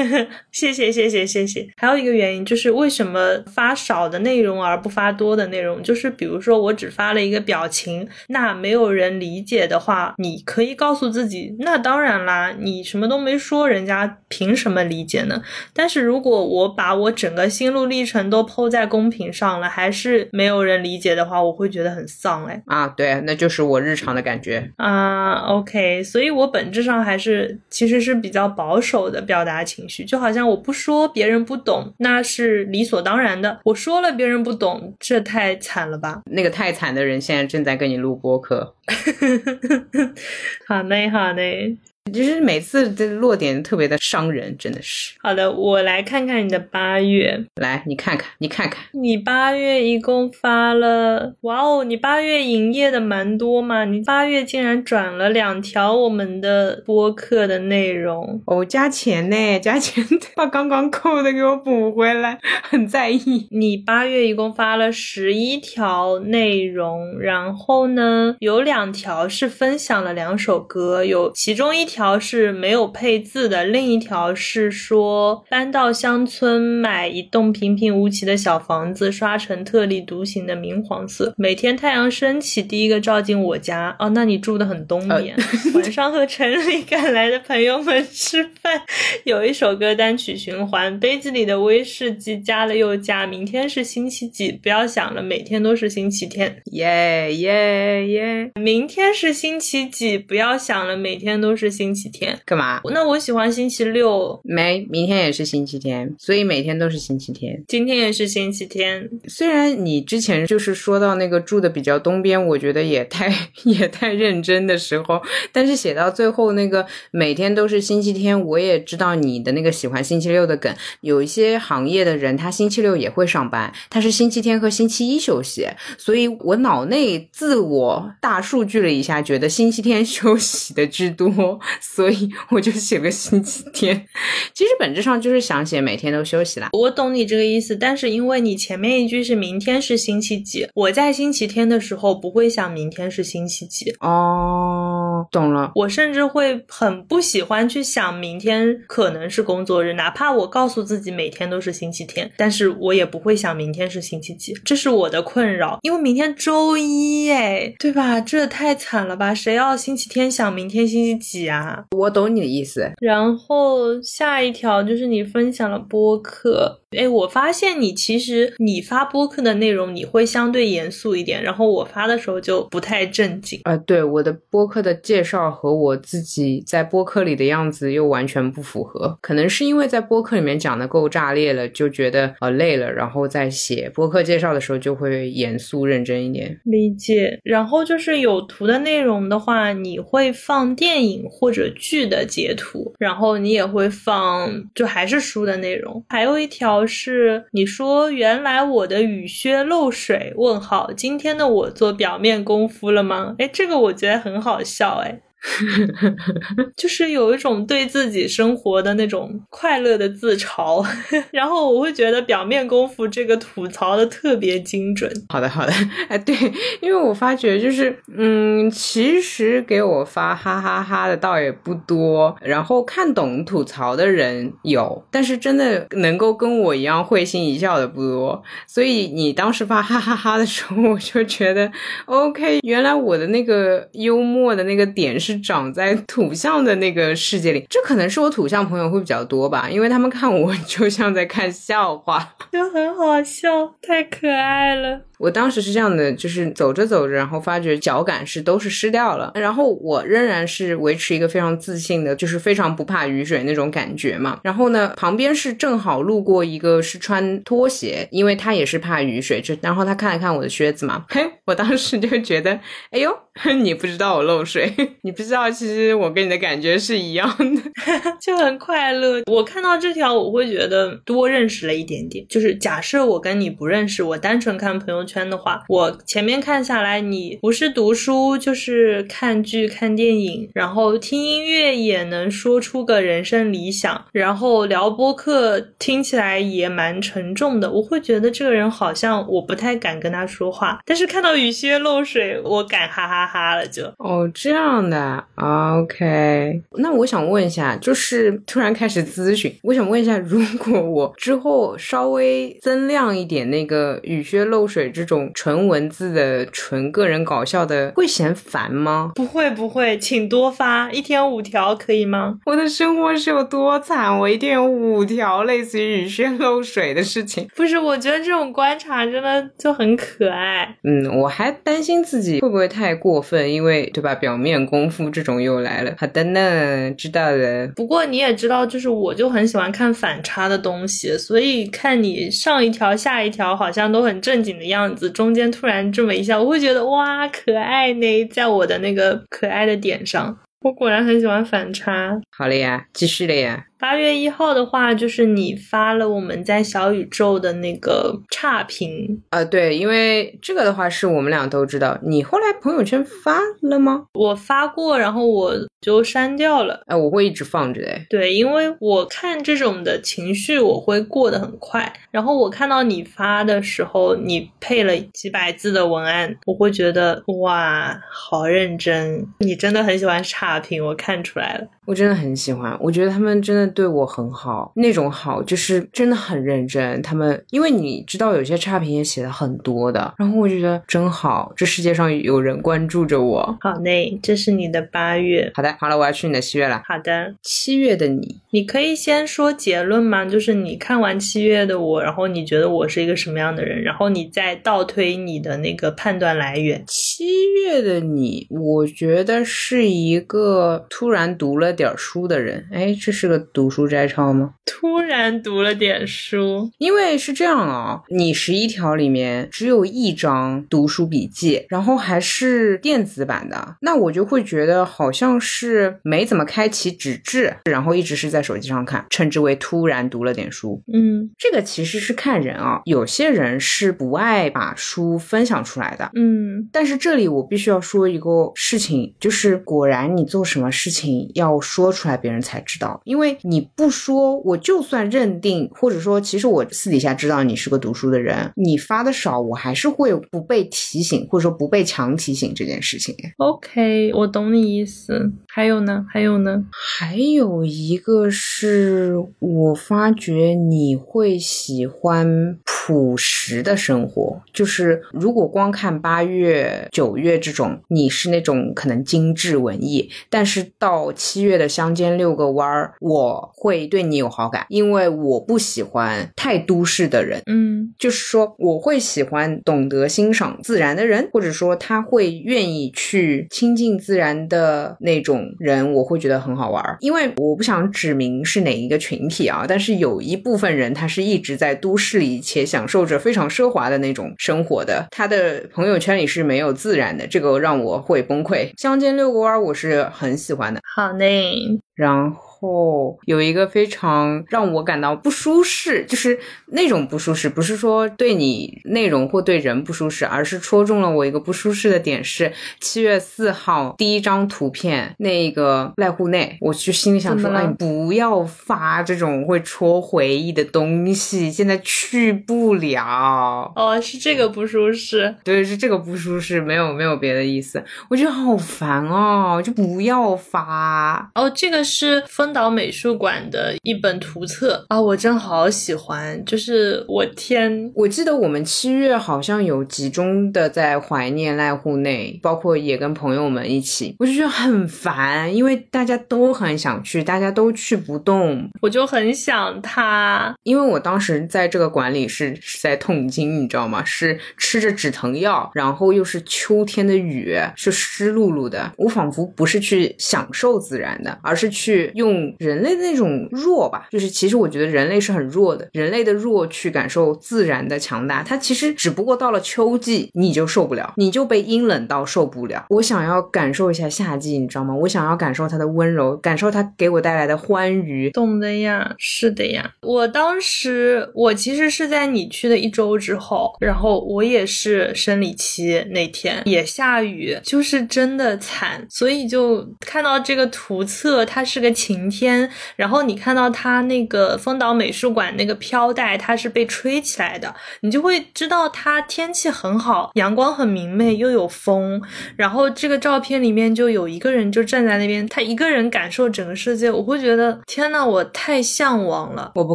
谢谢谢谢谢谢。还有一个原因就是为什么发少的内容而不发多的内容？就是比如说我只发了一个表情，那没有人理解的话，你可以告诉自己，那当然啦，你什么都没说，人家凭什么理解呢？但是如果我把我整个心路历程都抛在公屏上了，还是没有人理解的话，我会觉得很丧哎。啊，对，那就是我日常的感觉啊。OK，所以我本质上还是其实是比较保守的表达情绪，就好像我不说别人不懂，那是理所当然的；我说了别人不懂，这太惨了吧？那个太惨的人现在正在跟你录播客。好嘞，好嘞。就是每次的落点特别的伤人，真的是。好的，我来看看你的八月。来，你看看，你看看，你八月一共发了，哇哦，你八月营业的蛮多嘛，你八月竟然转了两条我们的播客的内容哦，加钱呢，加钱把刚刚扣的给我补回来，很在意。你八月一共发了十一条内容，然后呢，有两条是分享了两首歌，有其中一条。条是没有配字的，另一条是说搬到乡村买一栋平平无奇的小房子，刷成特立独行的明黄色。每天太阳升起，第一个照进我家。哦，那你住的很东边。晚上和城里赶来的朋友们吃饭，有一首歌单曲循环，杯子里的威士忌加了又加。明天是星期几？不要想了，每天都是星期天。耶耶耶！明天是星期几？不要想了，每天都是星期天。干嘛？那我喜欢星期六。没，明天也是星期天，所以每天都是星期天。今天也是星期天。虽然你之前就是说到那个住的比较东边，我觉得也太 也太认真的时候，但是写到最后那个每天都是星期天，我也知道你的那个喜欢星期六的梗。有一些行业的人，他星期六也会上班，他是星期天和星期一休息，所以我脑内自我大数据了一下，觉得星期天休息的居多，所以 我就写个星期天。其实本质上就是想写每天都休息啦。我懂你这个意思，但是因为你前面一句是明天是星期几，我在星期天的时候不会想明天是星期几。哦，懂了。我甚至会很不喜欢去想明天可能是工作日，哪怕我告诉自己每天都是星期天，但是我也不会想明天是星期几，这是我的困扰。因为明天周一，哎，对吧？这太惨了吧？谁要星期天想明天星期几啊？我懂你的意思。然后下一条就是你分享了播客。哎，我发现你其实你发播客的内容你会相对严肃一点，然后我发的时候就不太正经啊。对，我的播客的介绍和我自己在播客里的样子又完全不符合，可能是因为在播客里面讲的够炸裂了，就觉得呃累了，然后在写播客介绍的时候就会严肃认真一点。理解。然后就是有图的内容的话，你会放电影或者剧的截图，然后你也会放就还是书的内容。还有一条。是你说原来我的雨靴漏水？问号，今天的我做表面功夫了吗？哎，这个我觉得很好笑，哎。就是有一种对自己生活的那种快乐的自嘲，然后我会觉得表面功夫这个吐槽的特别精准。好的，好的，哎，对，因为我发觉就是，嗯，其实给我发哈哈哈的倒也不多，然后看懂吐槽的人有，但是真的能够跟我一样会心一笑的不多。所以你当时发哈哈哈的时候，我就觉得 OK，原来我的那个幽默的那个点是。长在土象的那个世界里，这可能是我土象朋友会比较多吧，因为他们看我 就像在看笑话，就很好笑，太可爱了。我当时是这样的，就是走着走着，然后发觉脚感是都是湿掉了，然后我仍然是维持一个非常自信的，就是非常不怕雨水那种感觉嘛。然后呢，旁边是正好路过一个是穿拖鞋，因为他也是怕雨水，就然后他看了看我的靴子嘛，嘿，我当时就觉得，哎呦，你不知道我漏水，你不知道其实我跟你的感觉是一样的，就很快乐。我看到这条，我会觉得多认识了一点点。就是假设我跟你不认识，我单纯看朋友圈。圈的话，我前面看下来，你不是读书就是看剧、看电影，然后听音乐也能说出个人生理想，然后聊播客听起来也蛮沉重的。我会觉得这个人好像我不太敢跟他说话，但是看到雨靴漏水，我敢哈哈哈了就。哦，这样的，OK。那我想问一下，就是突然开始咨询，我想问一下，如果我之后稍微增量一点那个雨靴漏水这种纯文字的、纯个人搞笑的，会嫌烦吗？不会不会，请多发，一天五条可以吗？我的生活是有多惨？我一天有五条类似于雨靴漏水的事情。不是，我觉得这种观察真的就很可爱。嗯，我还担心自己会不会太过分，因为对吧？表面功夫这种又来了。好的呢，知道了。不过你也知道，就是我就很喜欢看反差的东西，所以看你上一条下一条好像都很正经的样。样子中间突然这么一下，我会觉得哇，可爱呢，在我的那个可爱的点上，我果然很喜欢反差。好了呀，继续了呀。八月一号的话，就是你发了我们在小宇宙的那个差评，呃，对，因为这个的话是我们俩都知道。你后来朋友圈发了吗？我发过，然后我就删掉了。哎，我会一直放着哎。对，因为我看这种的情绪，我会过得很快。然后我看到你发的时候，你配了几百字的文案，我会觉得哇，好认真，你真的很喜欢差评，我看出来了。我真的很喜欢，我觉得他们真的对我很好，那种好就是真的很认真。他们因为你知道有些差评也写的很多的，然后我觉得真好，这世界上有人关注着我。好嘞，这是你的八月。好的，好了，我要去你的七月了。好的，七月的你，你可以先说结论吗？就是你看完七月的我，然后你觉得我是一个什么样的人，然后你再倒推你的那个判断来源。七月的你，我觉得是一个突然读了。点书的人，哎，这是个读书摘抄吗？突然读了点书，因为是这样啊，你十一条里面只有一张读书笔记，然后还是电子版的，那我就会觉得好像是没怎么开启纸质，然后一直是在手机上看，称之为突然读了点书。嗯，这个其实是看人啊，有些人是不爱把书分享出来的。嗯，但是这里我必须要说一个事情，就是果然你做什么事情要。说出来别人才知道，因为你不说，我就算认定，或者说其实我私底下知道你是个读书的人，你发的少，我还是会不被提醒，或者说不被强提醒这件事情。OK，我懂你意思。还有呢？还有呢？还有一个是我发觉你会喜欢朴实的生活，就是如果光看八月、九月这种，你是那种可能精致文艺，但是到七月。的乡间遛个弯儿，我会对你有好感，因为我不喜欢太都市的人。嗯，就是说我会喜欢懂得欣赏自然的人，或者说他会愿意去亲近自然的那种人，我会觉得很好玩。因为我不想指明是哪一个群体啊，但是有一部分人他是一直在都市里且享受着非常奢华的那种生活的，他的朋友圈里是没有自然的，这个让我会崩溃。乡间遛个弯儿，我是很喜欢的。好嘞。然后。哦，有一个非常让我感到不舒适，就是那种不舒适，不是说对你内容或对人不舒适，而是戳中了我一个不舒适的点是七月四号第一张图片那个濑户内，我就心里想说，哎，不要发这种会戳回忆的东西，现在去不了。哦，是这个不舒适，对，是这个不舒适，没有没有别的意思，我觉得好烦哦，就不要发。哦，这个是分。岛美术馆的一本图册啊，我真好喜欢。就是我天，我记得我们七月好像有集中的在怀念濑户内，包括也跟朋友们一起，我就觉得很烦，因为大家都很想去，大家都去不动，我就很想他。因为我当时在这个馆里是是在痛经，你知道吗？是吃着止疼药，然后又是秋天的雨，是湿漉漉的，我仿佛不是去享受自然的，而是去用。人类的那种弱吧，就是其实我觉得人类是很弱的，人类的弱去感受自然的强大，它其实只不过到了秋季你就受不了，你就被阴冷到受不了。我想要感受一下夏季，你知道吗？我想要感受它的温柔，感受它给我带来的欢愉。懂的呀，是的呀。我当时我其实是在你去的一周之后，然后我也是生理期那天也下雨，就是真的惨，所以就看到这个图册，它是个晴。天，然后你看到它那个丰岛美术馆那个飘带，它是被吹起来的，你就会知道它天气很好，阳光很明媚，又有风。然后这个照片里面就有一个人就站在那边，他一个人感受整个世界，我会觉得天呐，我太向往了。我不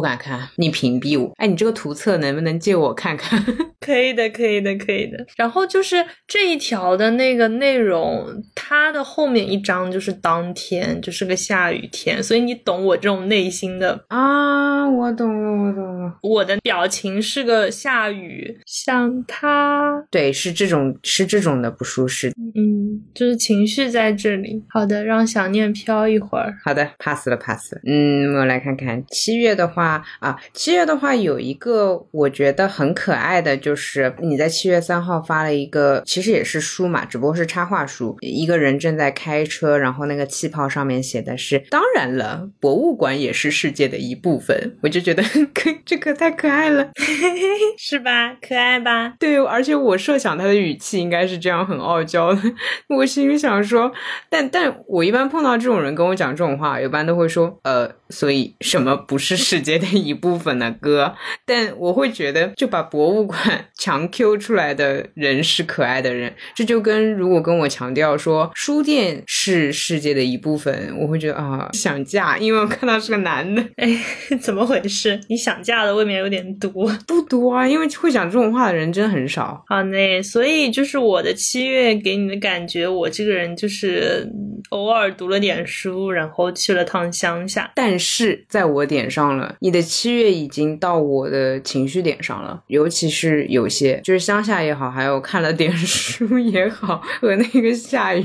敢看，你屏蔽我。哎，你这个图册能不能借我看看？可以的，可以的，可以的。然后就是这一条的那个内容，它的后面一张就是当天，就是个下雨天。所以你懂我这种内心的啊，我懂了，我懂了。我的表情是个下雨，想他，对，是这种，是这种的不舒适。嗯，就是情绪在这里。好的，让想念飘一会儿。好的，pass 了 pass 了。嗯，我来看看七月的话啊，七月的话有一个我觉得很可爱的，就是你在七月三号发了一个，其实也是书嘛，只不过是插画书。一个人正在开车，然后那个气泡上面写的是“当然了，博物馆也是世界的一部分”，我就觉得 可这个太可爱了，是吧？可爱吧？对，而且我设想他的语气应该是这样，很傲娇的。我心里想说，但但我一般碰到这种人跟我讲这种话，一般都会说，呃，所以什么不是世界的一部分呢，哥？但我会觉得，就把博物馆强 Q 出来的人是可爱的人，这就跟如果跟我强调说书店是世界的一部分，我会觉得啊想嫁，因为我看到是个男的。哎，怎么回事？你想嫁的未免有点多，不多啊？因为会讲这种话的人真的很少。好呢，所以就是我的七月给你的感觉，我这个人就是偶尔读了点书，然后去了趟乡下。但是在我点上了，你的七月已经到我的情绪点上了，尤其是有些就是乡下也好，还有看了点书也好，和那个下雨，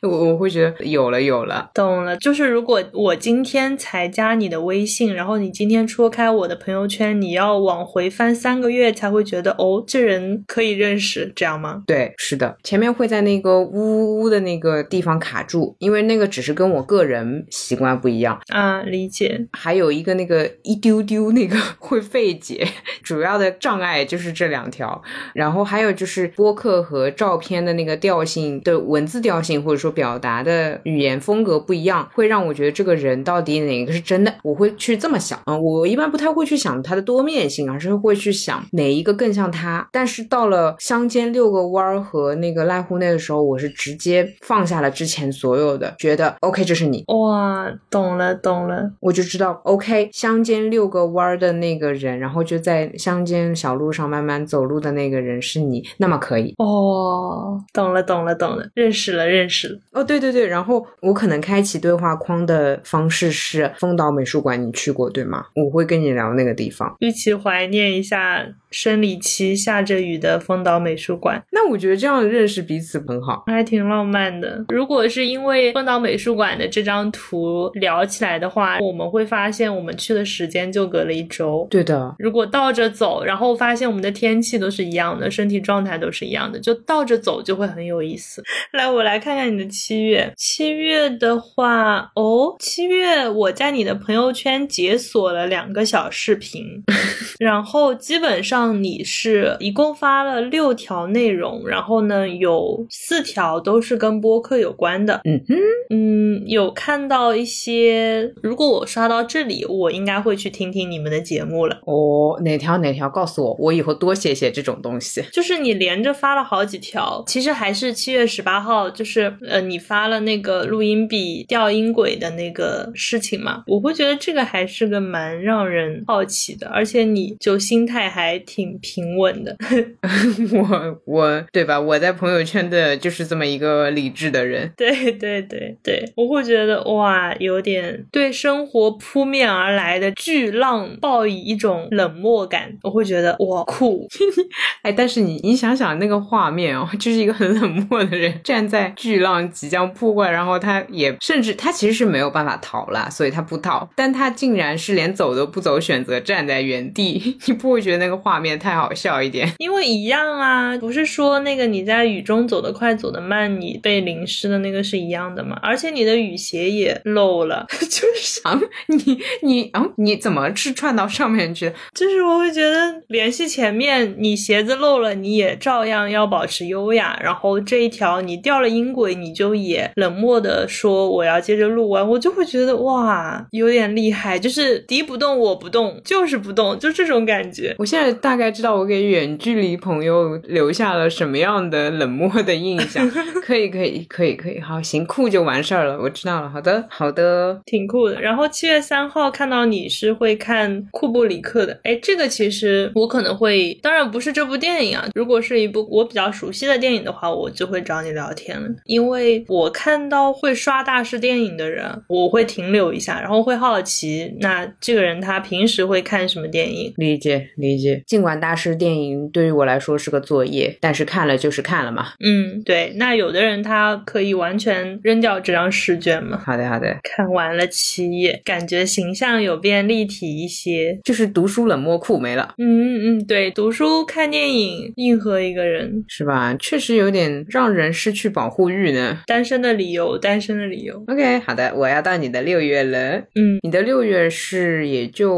我我会觉得有了有了，懂了。就是如果我今天才加你的微信，然后你今天戳开我的朋友圈，你要往回翻三个月才会觉得哦，这人可以认识，这样吗？对，是的，前面会在那个呜呜呜的那个地方卡住，因为那个只是跟我个人习惯不一样。啊，理解。还有一个那个一丢丢那个 会费解，主要的障碍就是这两条。然后还有就是播客和照片的那个调性的文字调性，或者说表达的语言风格不一样，会让我觉得这个人到底哪个是真的，我会去这么想啊。我一般不太会去想他的多面性，而是会去想哪一个更像他。但是到了乡间遛个弯儿和那个濑户内的时候，我是直接放下了之前所有的，觉得 OK，这是你。哇，懂了懂了，我就知道 OK，乡间遛个弯儿的那个人，然后就在乡间小路上慢慢走路的那个人是你，那么可以。哦，懂了懂了懂了，认识了认识了。哦，对对对，然后我可能开启对话框的方式是丰岛美术馆，你去过对吗？我会跟你聊那个地方，一起怀念一下生理期下着雨的丰岛美术馆。那我觉得这样认识彼此很好，还挺浪漫的。如果是因为丰岛美术馆的这张图聊起来的话，我们会发现我们去的时间就隔了一周。对的。如果倒着走，然后发现我们的天气都是一样的，身体状态都是一样的，就倒着走就会很有意思。来，我来看看你的七月。七月的话，哦，七月我在你的朋友圈解锁了两个小视频，然后基本上你是一共发了六条内容，然后呢有四条都是跟播客有关的。嗯哼，嗯，有看到一些，如果我刷到这里，我应该会去听听你们的节目了。哦，哪条哪条告诉我，我以后多写写这种东西。就是你连着发了好几条，其实还是七月十八号，就是呃，你发了那个录音笔掉音轨的那个事情嘛，我会觉得这个还是个蛮让人好奇的，而且你就心态还挺平稳的。我我对吧？我在朋友圈的就是这么一个理智的人。对对对对，我会觉得哇，有点对生活扑面而来的巨浪抱以一种冷漠感，我会觉得哇酷。哎，但是你你想想那个画面哦，就是一个很冷漠的人站在巨浪即将扑过来，然后他也甚至他其实是没有办法逃了，所以他不逃，但他竟然是连走都不走，选择站在原地，你不会觉得那个画面太好笑一点？因为一样啊，不是说那个你在雨中走得快走得慢，你被淋湿的那个是一样的嘛？而且你的雨鞋也漏了，就是啊，你你啊，你怎么是串到上面去？就是我会觉得联系前面，你鞋子漏了，你也照样要保持优雅。然后这一条你掉了音轨，你就也冷漠的说我要接着录完，我就会觉得哇，有点厉害，就是敌不动我不动，就是不动，就这种感觉。我现在大概知道我给远距离朋友留下了什么样的冷漠的印象。可以，可以，可以，可以，好，行，酷就完事儿了，我知道了。好的，好的，挺酷的。然后七月三号看到你是会看库布里克的，哎，这个其实我可能会，当然不是这部电影啊。如果是一部我比较熟悉的电影的话，我就会找你聊天了，因为我看到会刷大师电影的人，我会停留一下，然后会好奇，那这个人他平时会看什么电影？影。理解理解。尽管大师电影对于我来说是个作业，但是看了就是看了嘛。嗯，对。那有的人他可以完全扔掉这张试卷吗？好的好的，看完了七页，感觉形象有变立体一些。就是读书冷漠库没了，嗯嗯嗯，对，读书看电影，硬核一个人，是吧？确实有点让人失去保护欲呢。单身的理由，单身的理由。OK，好的，我要到你的六月了。嗯，你的六月是也就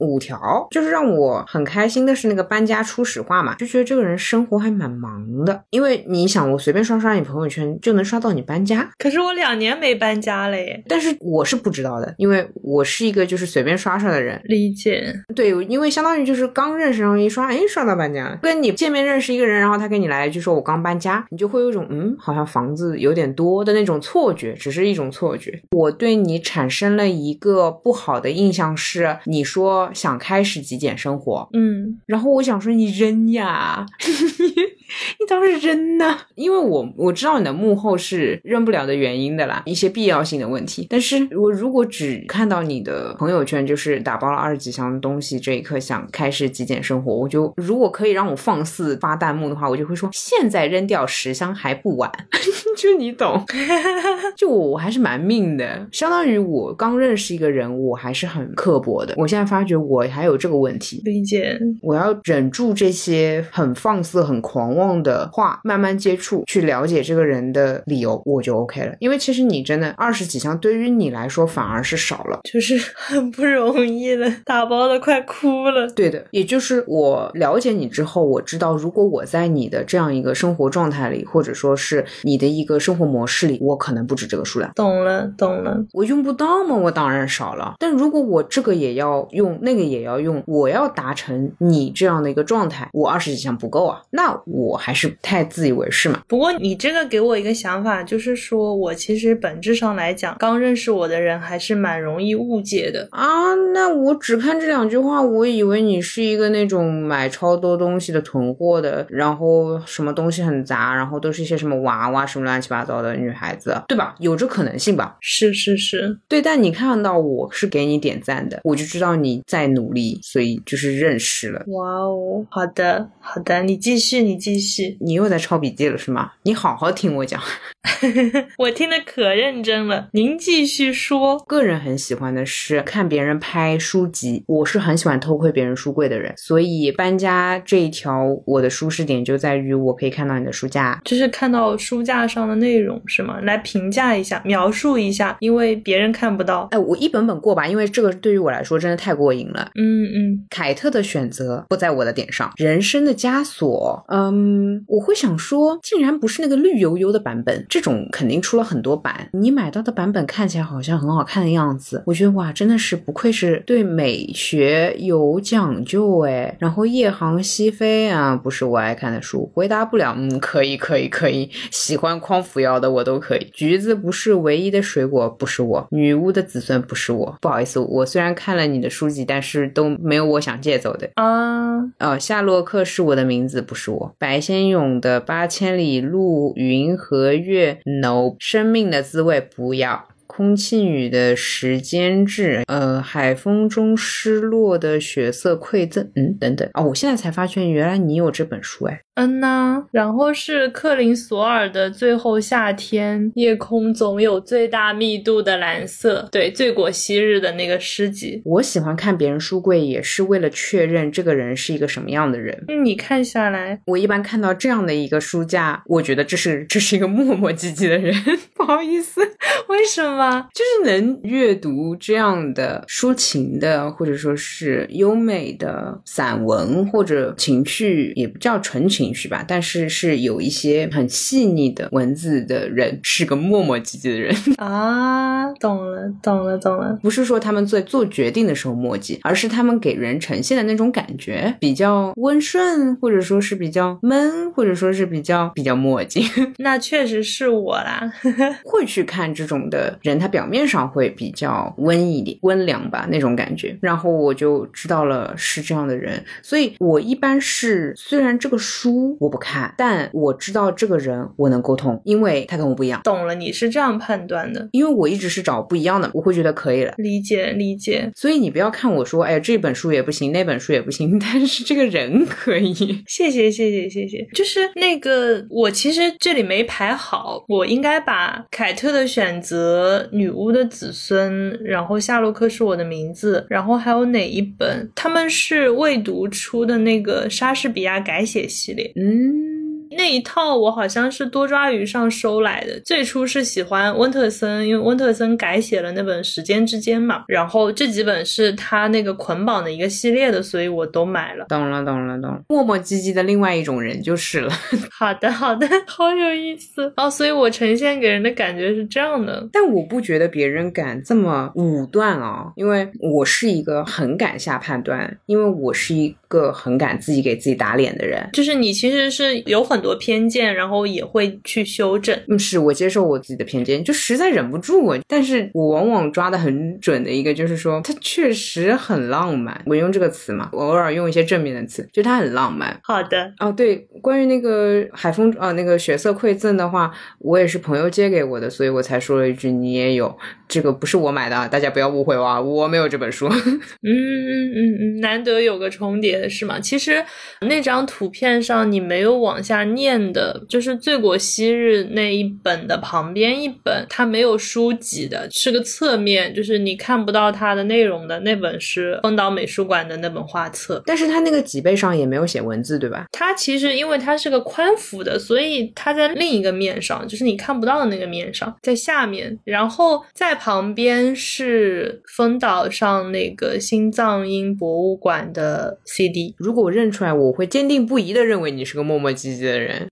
五条，就是让我很开心的是那个搬家初始化嘛，就觉得这个人生活还蛮忙的，因为你想，我随便刷刷你朋友圈就能刷到你搬家，可是我两年没搬家了耶。但是我是不知道的，因为我是一个就是随便刷刷的人，理解，对，因为相当于就是刚认识，然后一刷，哎，刷到搬家了。跟你见面认识一个人，然后他跟你来一句说“我刚搬家”，你就会有一种嗯，好像房子有点多的那种错觉，只是一种错觉。我对你产生了一个不好的印象是，你说想开始极简生活，嗯，然后我想说你扔呀，你倒是扔呢，因为我我知道你的幕后是扔不了的原因的啦，一些必要性的问题。但是我如果只看到你的朋友圈，就是打包了二十几箱东西，这一刻想开始极简生活，我就如果可以让我放肆发弹幕的话，我就会说现在扔掉十箱还不晚，就你懂。就我还是蛮命的，相当于我刚认识一个人，我还是很刻薄的。我现在发觉我还有这个问题，理解。我要忍住这些很放肆、很狂妄的话，慢慢接触，去了解这个人的理由，我就 OK 了。因为其实你真的二十几项，对于你来说反而是少了。就是很不容易了，打包的快哭了。对的，也就是我了解你之后，我知道如果我在你的这样一个生活状态里，或者说是你的一个生活模式里，我可能不止这个数量。懂了，懂了。我用不到吗，我当然少了。但如果我这个也要用，那个也要用，我要达成你这样的一个状态，我二十几项不够啊，那我还是太自以为是嘛。不过你这个给我一个想法，就是说我其实本质上来讲，刚认识我的人还是蛮容易误解的。啊，那我只看这两句话，我以为你是一个那种买超多东西的囤货的，然后什么东西很杂，然后都是一些什么娃娃什么乱七八糟的女孩子，对吧？有这可能性吧？是是是，对，但你看到我是给你点赞的，我就知道你在努力，所以就是认识了。哇哦，好的好的，你继续你继续，你又在抄笔记了是吗？你好好听我讲。我听得可认真了，您继续说。个人很喜欢的是看别人拍书籍，我是很喜欢偷窥别人书柜的人，所以搬家这一条我的舒适点就在于我可以看到你的书架。就是看到书架上的内容是吗？来评价一下，描述一下，因为别人看不到。哎，我一本本过吧，因为这个对于我来说真的太过瘾了。嗯嗯，凯特的选择不在我的点上，人生的枷锁，嗯，我会想说，竟然不是那个绿油油的版本，这种肯定出了很多版，你买到的版本看起来好像很好看的样子，我觉得哇，真的是不愧是对美学有讲究哎。然后夜航西飞啊，不是我爱看的书，回答不了，嗯，可以可以可以，喜欢匡扶摇的我都可以。橘子不是唯一的水果，不是我，女巫的子孙不是我，不好意思，我虽然看了你的书籍，但是都没有我想借走的。啊，呃，夏洛克是我的名字，不是我。白先勇的《八千里路云和月》，no，生命的滋味不要。空气雨的时间制，呃，海风中失落的血色馈赠，嗯，等等哦，我现在才发现原来你有这本书哎，嗯呐，然后是克林索尔的《最后夏天》，夜空总有最大密度的蓝色，对，醉果昔日的那个诗集。我喜欢看别人书柜也是为了确认这个人是一个什么样的人。嗯，你看下来，我一般看到这样的一个书架，我觉得这是这是一个磨磨唧唧的人，不好意思，为什么？就是能阅读这样的抒情的，或者说是优美的散文或者情绪，也不叫纯情绪吧，但是是有一些很细腻的文字的人，是个磨磨唧唧的人。啊，懂了，懂了，懂了。不是说他们在做决定的时候磨叽，而是他们给人呈现的那种感觉比较温顺，或者说是比较闷，或者说是比较比较磨叽。那确实是我啦。会去看这种的人，他表面上会比较温一点、温良吧那种感觉。然后我就知道了是这样的人，所以我一般是虽然这个书我不看，但我知道这个人我能沟通，因为他跟我不一样。懂了，你是这样判断的，因为我一直是找不一样的，我会觉得可以了。理解理解。所以你不要看我说，哎，这本书也不行，那本书也不行，但是这个人可以。谢谢谢谢谢谢。就是那个，我其实这里没排好，我应该把凯特的选择、女巫的子孙，然后夏洛克是我的名字，然后还有哪一本？他们是未读出的那个莎士比亚改写系列。嗯。那一套我好像是多抓鱼上收来的，最初是喜欢温特森，因为温特森改写了那本《时间之间》嘛，然后这几本是他那个捆绑的一个系列的，所以我都买了。懂了，懂了，懂了。磨磨唧唧的另外一种人就是了。好的，好的，好有意思哦。所以我呈现给人的感觉是这样的，但我不觉得别人敢这么武断啊，因为我是一个很敢下判断，因为我是一个很敢自己给自己打脸的人。就是你其实是有很多偏见，然后也会去修正。嗯，是我接受我自己的偏见，就实在忍不住我，但是我往往抓的很准的一个就是说，它确实很浪漫。我用这个词嘛，我偶尔用一些正面的词，就它很浪漫。好的，哦，对，关于那个海风啊，那个血色馈赠的话，我也是朋友借给我的，所以我才说了一句你也有。这个不是我买的，大家不要误会哇，我没有这本书。嗯嗯嗯嗯，难得有个重叠是吗？其实那张图片上你没有往下念的，就是《醉果昔日》那一本的旁边一本，它没有书籍的，是个侧面，就是你看不到它的内容的那本是丰岛美术馆的那本画册，但是它那个脊背上也没有写文字，对吧？它其实因为它是个宽幅的，所以它在另一个面上，就是你看不到的那个面上，在下面，然后在。旁边是丰岛上那个心脏音博物馆的 CD。如果我认出来，我会坚定不移的认为你是个磨磨唧唧的人。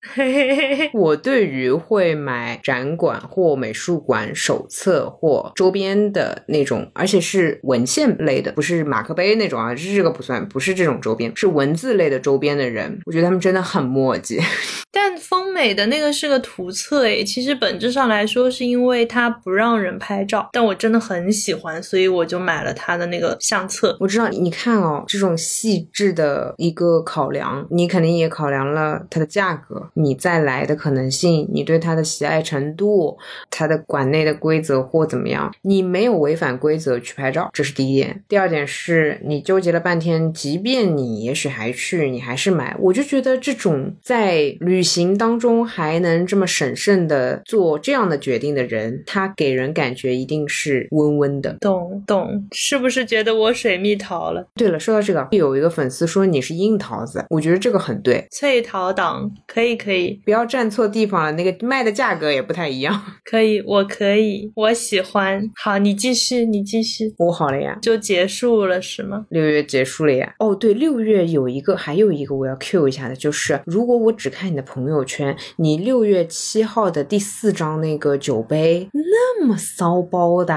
我对于会买展馆或美术馆手册或周边的那种，而且是文献类的，不是马克杯那种啊，这个不算，不是这种周边，是文字类的周边的人，我觉得他们真的很墨迹。但丰美的那个是个图册诶，其实本质上来说是因为它不让人拍照。但我真的很喜欢，所以我就买了它的那个相册。我知道，你看哦，这种细致的一个考量，你肯定也考量了它的价格，你再来的可能性，你对它的喜爱程度，它的馆内的规则或怎么样，你没有违反规则去拍照，这是第一点。第二点是你纠结了半天，即便你也许还去，你还是买，我就觉得这种在旅行当中还能这么审慎的做这样的决定的人，他给人感觉一。定是温温的，懂懂，是不是觉得我水蜜桃了？对了，说到这个，有一个粉丝说你是硬桃子，我觉得这个很对，脆桃党可以可以，不要站错地方了，那个卖的价格也不太一样。可以，我可以，我喜欢。好，你继续，你继续。我好了呀，就结束了是吗？六月结束了呀。哦，对，六月有一个，还有一个我要 Q 一下的，就是如果我只看你的朋友圈，你六月七号的第四张那个酒杯那么骚包。的，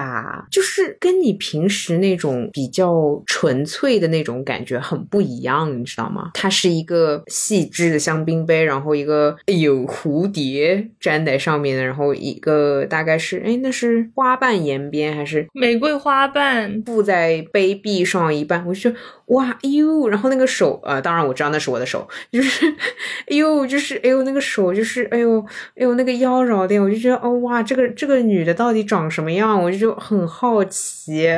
就是跟你平时那种比较纯粹的那种感觉很不一样，你知道吗？它是一个细致的香槟杯，然后一个有蝴蝶粘在上面的，然后一个大概是哎，那是花瓣沿边还是玫瑰花瓣布在杯壁上一半？我就哇，哎呦，然后那个手，呃，当然我知道那是我的手，就是 哎呦，就是哎呦，那个手就是哎呦，哎呦，那个妖娆的，我就觉得哦哇，这个这个女的到底长什么样？我就很好奇。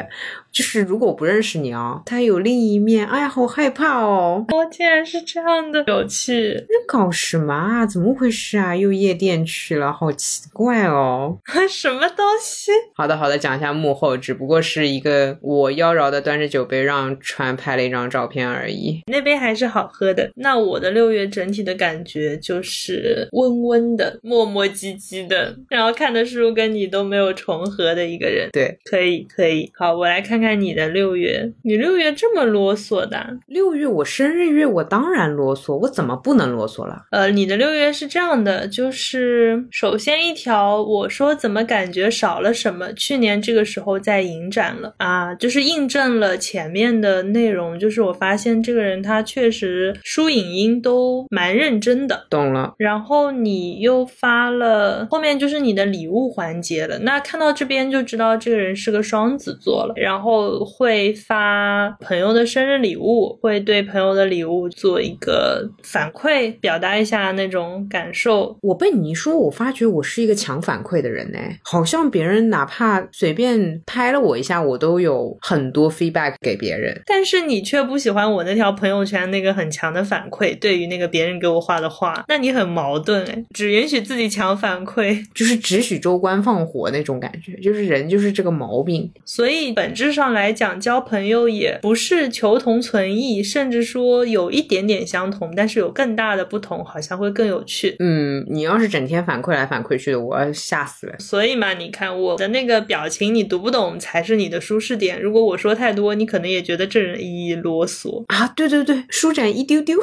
就是如果我不认识你啊，他有另一面，哎呀，好害怕哦！我竟然是这样的，有趣！你搞什么啊？怎么回事啊？又夜店去了，好奇怪哦！什么东西？好的，好的，讲一下幕后，只不过是一个我妖娆的端着酒杯让川拍了一张照片而已。那杯还是好喝的。那我的六月整体的感觉就是温温的、磨磨唧唧的，然后看的书跟你都没有重合的一个人。对，可以，可以。好，我来看看。看你的六月，你六月这么啰嗦的？六月我生日月，我当然啰嗦，我怎么不能啰嗦了？呃，你的六月是这样的，就是首先一条，我说怎么感觉少了什么？去年这个时候在影展了啊，就是印证了前面的内容，就是我发现这个人他确实书影音都蛮认真的。懂了了。然后你又发了，后面就是你的礼物环节了。那看到这边就知道这个人是个双子座了。然后会发朋友的生日礼物，会对朋友的礼物做一个反馈，表达一下那种感受。我被你一说，我发觉我是一个强反馈的人呢，好像别人哪怕随便拍了我一下，我都有很多 feedback 给别人。但是你却不喜欢我那条朋友圈那个很强的反馈，对于那个别人给我画的画，那你很矛盾哎，只允许自己强反馈，就是只许州官放火那种感觉，就是人就是这个毛病。所以本质上来讲，交朋友也不是求同存异，甚至说有一点点相同，但是有更大的不同，好像会更有趣。嗯，你要是整天反馈来反馈去的，我要吓死了。所以嘛，你看我的那个表情，你读不懂才是你的舒适点。如果我说太多，你可能也觉得这人一一啰嗦啊。对对对，舒展一丢丢，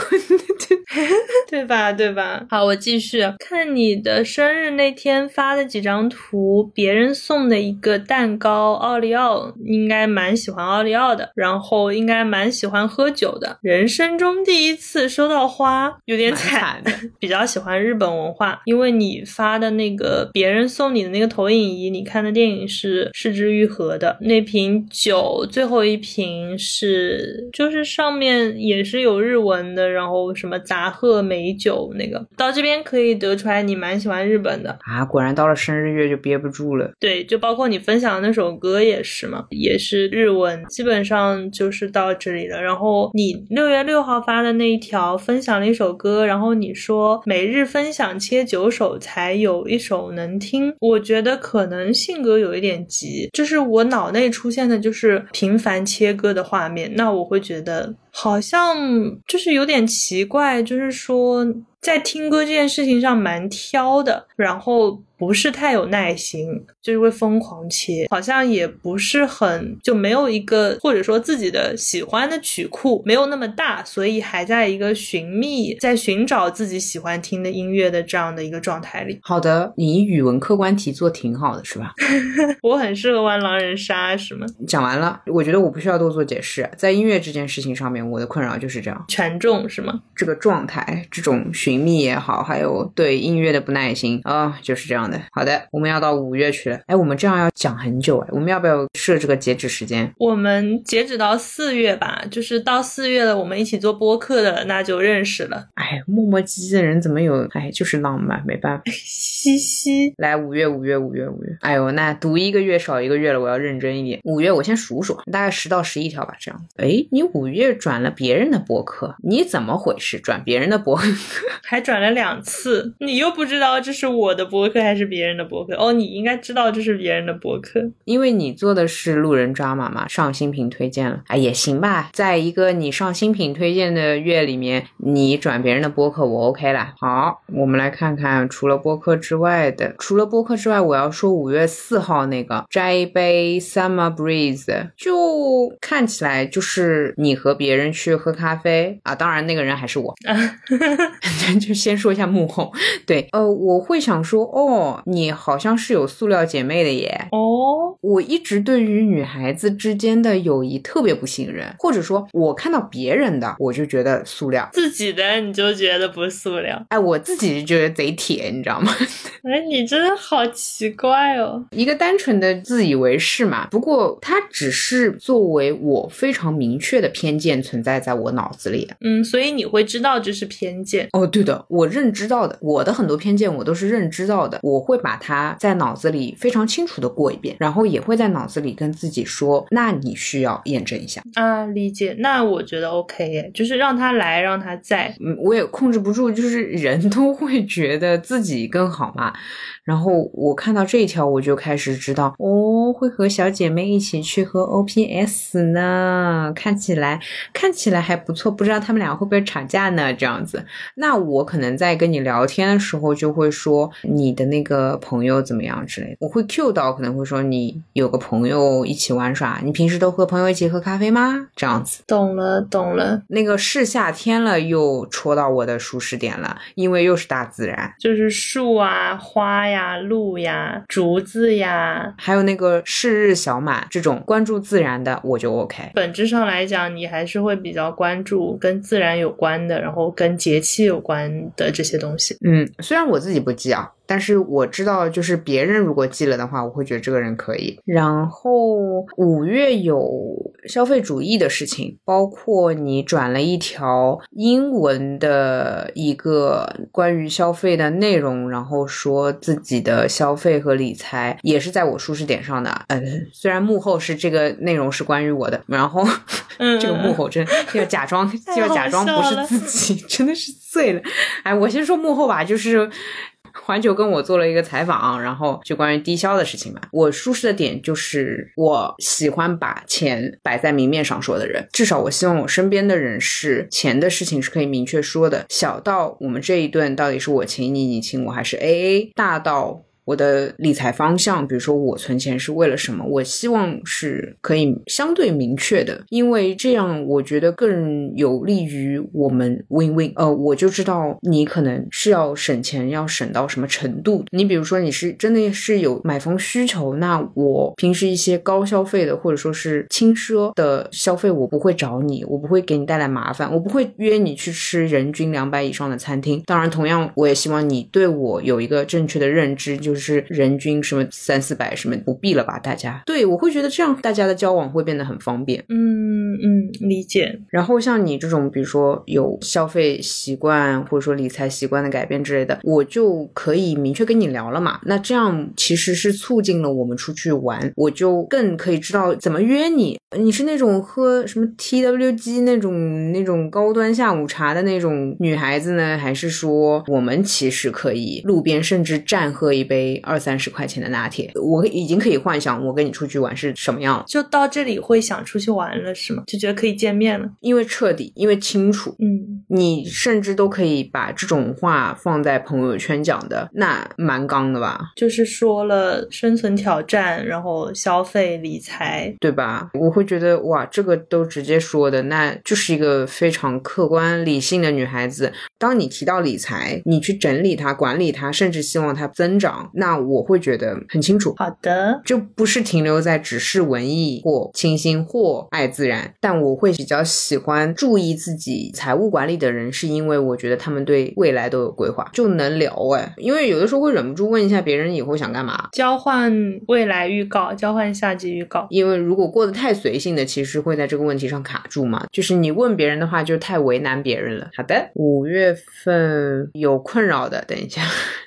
对吧？对吧？好，我继续看你的生日那天发的几张图，别人送的一个蛋糕，奥利奥应该蛮喜欢奥利奥的，然后应该蛮喜欢喝酒的。人生中第一次收到花，有点惨。比较喜欢日本文化，因为你发的那个别人送你的那个投影仪，你看的电影是《失之愈合》的那瓶酒，最后一瓶是就是上面也是有日文的，然后什么杂贺美酒那个。到这边可以得出来，你蛮喜欢日本的啊！果然到了生日月就憋不住了。对，就包括你分享的那首歌也是嘛，也是是日文，基本上就是到这里了。然后你六月六号发的那一条分享了一首歌，然后你说每日分享切九首才有一首能听。我觉得可能性格有一点急，就是我脑内出现的就是频繁切割的画面，那我会觉得好像就是有点奇怪，就是说。在听歌这件事情上蛮挑的，然后不是太有耐心，就是会疯狂切，好像也不是很就没有一个或者说自己的喜欢的曲库没有那么大，所以还在一个寻觅，在寻找自己喜欢听的音乐的这样的一个状态里。好的，你语文客观题做挺好的，是吧？我很适合玩狼人杀，是吗？讲完了，我觉得我不需要多做解释，在音乐这件事情上面，我的困扰就是这样，权重是吗？这个状态，这种寻。觅也好，还有对音乐的不耐心啊，就是这样的。好的，我们要到五月去了。哎，我们这样要讲很久哎，我们要不要设这个截止时间？我们截止到四月吧，就是到四月了，我们一起做播客的，那就认识了。哎，磨磨唧唧的人怎么有？哎，就是浪漫，没办法。嘻嘻，来五月，五月，五月，五月。哎呦，那读一个月少一个月了，我要认真一点。五月，我先数数，大概十到十一条吧，这样。哎，你五月转了别人的博客，你怎么回事？转别人的博客？还转了两次，你又不知道这是我的博客还是别人的博客哦？你应该知道这是别人的博客，因为你做的是路人抓马嘛，上新品推荐了，哎也行吧，在一个你上新品推荐的月里面，你转别人的博客我 OK 了。好，我们来看看除了播客之外的，除了播客之外，我要说五月四号那个摘一杯 Summer Breeze，就看起来就是你和别人去喝咖啡啊，当然那个人还是我。就先说一下幕后，对，呃，我会想说，哦，你好像是有塑料姐妹的耶。哦，我一直对于女孩子之间的友谊特别不信任，或者说，我看到别人的，我就觉得塑料，自己的你就觉得不塑料。哎，我自己就觉得贼铁，你知道吗？哎，你真的好奇怪哦，一个单纯的自以为是嘛。不过，它只是作为我非常明确的偏见存在在我脑子里。嗯，所以你会知道这是偏见。哦，对的，我认知到的，我的很多偏见我都是认知到的，我会把它在脑子里非常清楚的过一遍，然后也会在脑子里跟自己说，那你需要验证一下啊，理解。那我觉得 OK 耶，就是让他来，让他在，嗯，我也控制不住，就是人都会觉得自己更好嘛。然后我看到这一条，我就开始知道哦，会和小姐妹一起去喝 OPS 呢，看起来看起来还不错，不知道他们俩会不会吵架呢？这样子，那我可能在跟你聊天的时候就会说你的那个朋友怎么样之类的，我会 Q 到，可能会说你有个朋友一起玩耍。你平时都和朋友一起喝咖啡吗？这样子。懂了，懂了。那个是夏天了，又戳到我的舒适点了，因为又是大自然，就是树啊、花呀、路呀、鹿呀竹子呀，还有那个是日小满这种关注自然的，我就 OK。本质上来讲，你还是会比较关注跟自然有关的，然后跟节气有关的这些东西。嗯，虽然我自己不记啊。但是我知道，就是别人如果记了的话，我会觉得这个人可以。然后五月有消费主义的事情，包括你转了一条英文的一个关于消费的内容，然后说自己的消费和理财也是在我舒适点上的。嗯，虽然幕后是这个内容是关于我的，然后 这个幕后真要假装要假装不是自己，真的是醉了。哎，我先说幕后吧，就是。环球跟我做了一个采访，然后就关于低消的事情嘛。我舒适的点就是我喜欢把钱摆在明面上说的人，至少我希望我身边的人是钱的事情是可以明确说的。小到我们这一顿到底是我请你，你请我还是 A A，大到。我的理财方向，比如说我存钱是为了什么？我希望是可以相对明确的，因为这样我觉得更有利于我们 win win。呃，我就知道你可能是要省钱，要省到什么程度。你比如说你是真的是有买房需求，那我平时一些高消费的或者说是轻奢的消费，我不会找你，我不会给你带来麻烦，我不会约你去吃人均两百以上的餐厅。当然，同样我也希望你对我有一个正确的认知，就。是是人均什么三四百什么不必了吧？大家对我会觉得这样大家的交往会变得很方便。嗯嗯，理解。然后像你这种，比如说有消费习惯或者说理财习惯的改变之类的，我就可以明确跟你聊了嘛。那这样其实是促进了我们出去玩，我就更可以知道怎么约你。你是那种喝什么 T W G 那种那种高端下午茶的那种女孩子呢，还是说我们其实可以路边甚至站喝一杯？二三十块钱的拿铁，我已经可以幻想我跟你出去玩是什么样了。就到这里会想出去玩了，是吗？就觉得可以见面了，因为彻底，因为清楚。嗯，你甚至都可以把这种话放在朋友圈讲的，那蛮刚的吧？就是说了生存挑战，然后消费理财，对吧？我会觉得哇，这个都直接说的，那就是一个非常客观理性的女孩子。当你提到理财，你去整理它、管理它，甚至希望它增长。那我会觉得很清楚，好的，就不是停留在只是文艺或清新或爱自然，但我会比较喜欢注意自己财务管理的人，是因为我觉得他们对未来都有规划，就能聊哎，因为有的时候会忍不住问一下别人以后想干嘛，交换未来预告，交换下季预告，因为如果过得太随随性的，其实会在这个问题上卡住嘛，就是你问别人的话就太为难别人了。好的，五月份有困扰的，等一下，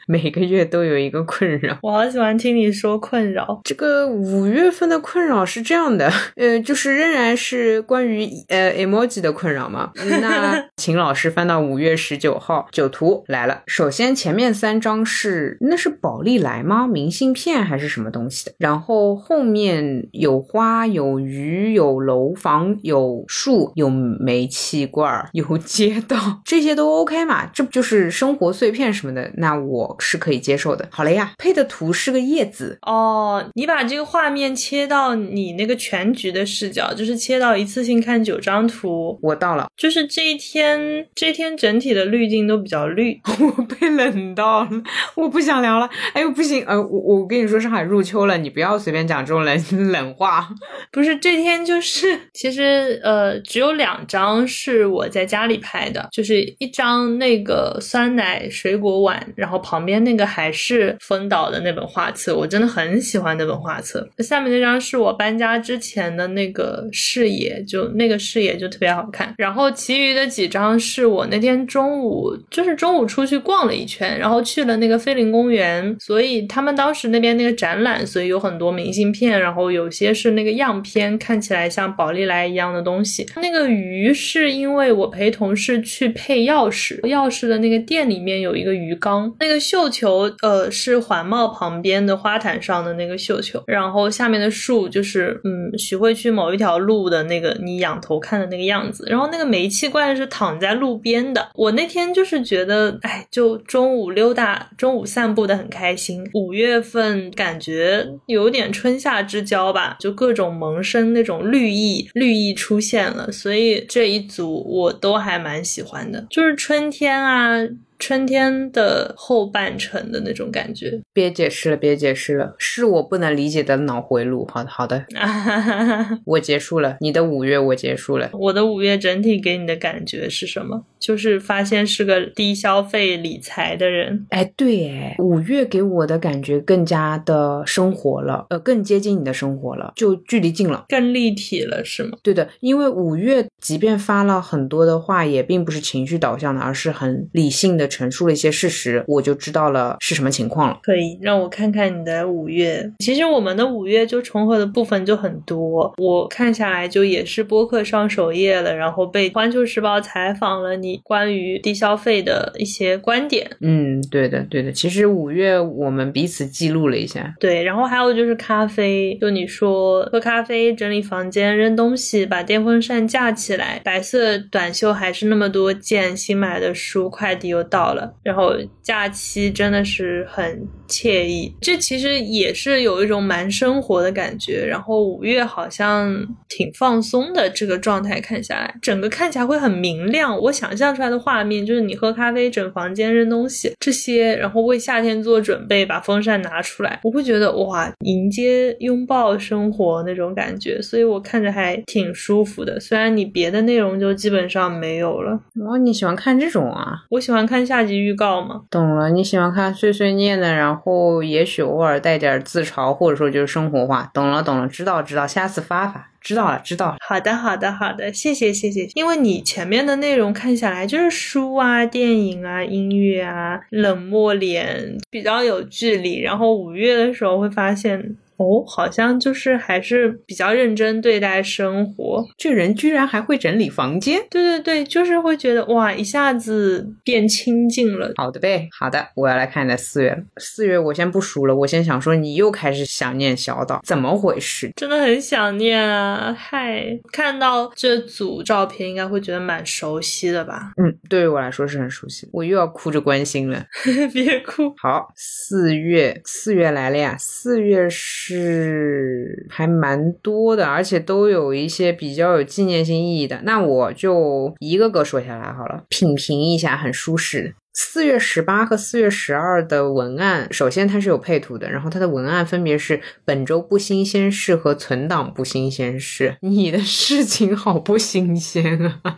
每个月都有一个。困扰，我好喜欢听你说困扰。这个五月份的困扰是这样的，呃，就是仍然是关于呃 emoji 的困扰嘛。那 请老师翻到五月十九号，九图来了。首先前面三张是那是宝丽来吗？明信片还是什么东西的？然后后面有花、有鱼、有楼房、有树、有煤气罐、有街道，这些都 OK 嘛？这不就是生活碎片什么的？那我是可以接受的。好了。呀，配的图是个叶子哦。你把这个画面切到你那个全局的视角，就是切到一次性看九张图。我到了，就是这一天，这天整体的滤镜都比较绿。我被冷到了，我不想聊了。哎呦，不行，呃，我我跟你说，上海入秋了，你不要随便讲这种冷 冷话。不是，这天就是，其实呃，只有两张是我在家里拍的，就是一张那个酸奶水果碗，然后旁边那个还是。丰岛的那本画册，我真的很喜欢那本画册。下面那张是我搬家之前的那个视野，就那个视野就特别好看。然后其余的几张是我那天中午，就是中午出去逛了一圈，然后去了那个菲林公园，所以他们当时那边那个展览，所以有很多明信片，然后有些是那个样片，看起来像宝丽来一样的东西。那个鱼是因为我陪同事去配钥匙，钥匙的那个店里面有一个鱼缸，那个绣球，呃，是环帽旁边的花坛上的那个绣球，然后下面的树就是嗯，徐汇区某一条路的那个你仰头看的那个样子，然后那个煤气罐是躺在路边的。我那天就是觉得，哎，就中午溜达，中午散步的很开心。五月份感觉有点春夏之交吧，就各种萌生那种绿意，绿意出现了，所以这一组我都还蛮喜欢的，就是春天啊。春天的后半程的那种感觉，别解释了，别解释了，是我不能理解的脑回路。好的，好的，我结束了，你的五月我结束了。我的五月整体给你的感觉是什么？就是发现是个低消费理财的人。哎，对，哎，五月给我的感觉更加的生活了，呃，更接近你的生活了，就距离近了，更立体了，是吗？对的，因为五月即便发了很多的话，也并不是情绪导向的，而是很理性的。陈述了一些事实，我就知道了是什么情况了。可以让我看看你的五月。其实我们的五月就重合的部分就很多，我看下来就也是播客上首页了，然后被环球时报采访了你关于低消费的一些观点。嗯，对的，对的。其实五月我们彼此记录了一下。对，然后还有就是咖啡，就你说喝咖啡、整理房间、扔东西、把电风扇架起来，白色短袖还是那么多件，新买的书快递又到。到了，然后假期真的是很惬意，这其实也是有一种蛮生活的感觉。然后五月好像挺放松的，这个状态看下来，整个看起来会很明亮。我想象出来的画面就是你喝咖啡、整房间、扔东西这些，然后为夏天做准备，把风扇拿出来，我会觉得哇，迎接拥抱生活那种感觉。所以我看着还挺舒服的。虽然你别的内容就基本上没有了。哦，你喜欢看这种啊？我喜欢看。下集预告吗？懂了，你喜欢看碎碎念的，然后也许偶尔带点自嘲，或者说就是生活化。懂了，懂了，知道，知道，下次发发。知道了，知道了。好的，好的，好的，谢谢，谢谢。因为你前面的内容看下来就是书啊、电影啊、音乐啊，冷漠脸比较有距离。然后五月的时候会发现。哦，好像就是还是比较认真对待生活。这人居然还会整理房间？对对对，就是会觉得哇，一下子变清静了。好的呗，好的，我要来看你的四月。四月我先不数了，我先想说你又开始想念小岛，怎么回事？真的很想念啊！嗨，看到这组照片，应该会觉得蛮熟悉的吧？嗯，对于我来说是很熟悉。我又要哭着关心了，别哭。好，四月，四月来了呀！四月是。是还蛮多的，而且都有一些比较有纪念性意义的。那我就一个个说下来好了，品评一下，很舒适。四月十八和四月十二的文案，首先它是有配图的，然后它的文案分别是本周不新鲜事和存档不新鲜事。你的事情好不新鲜啊！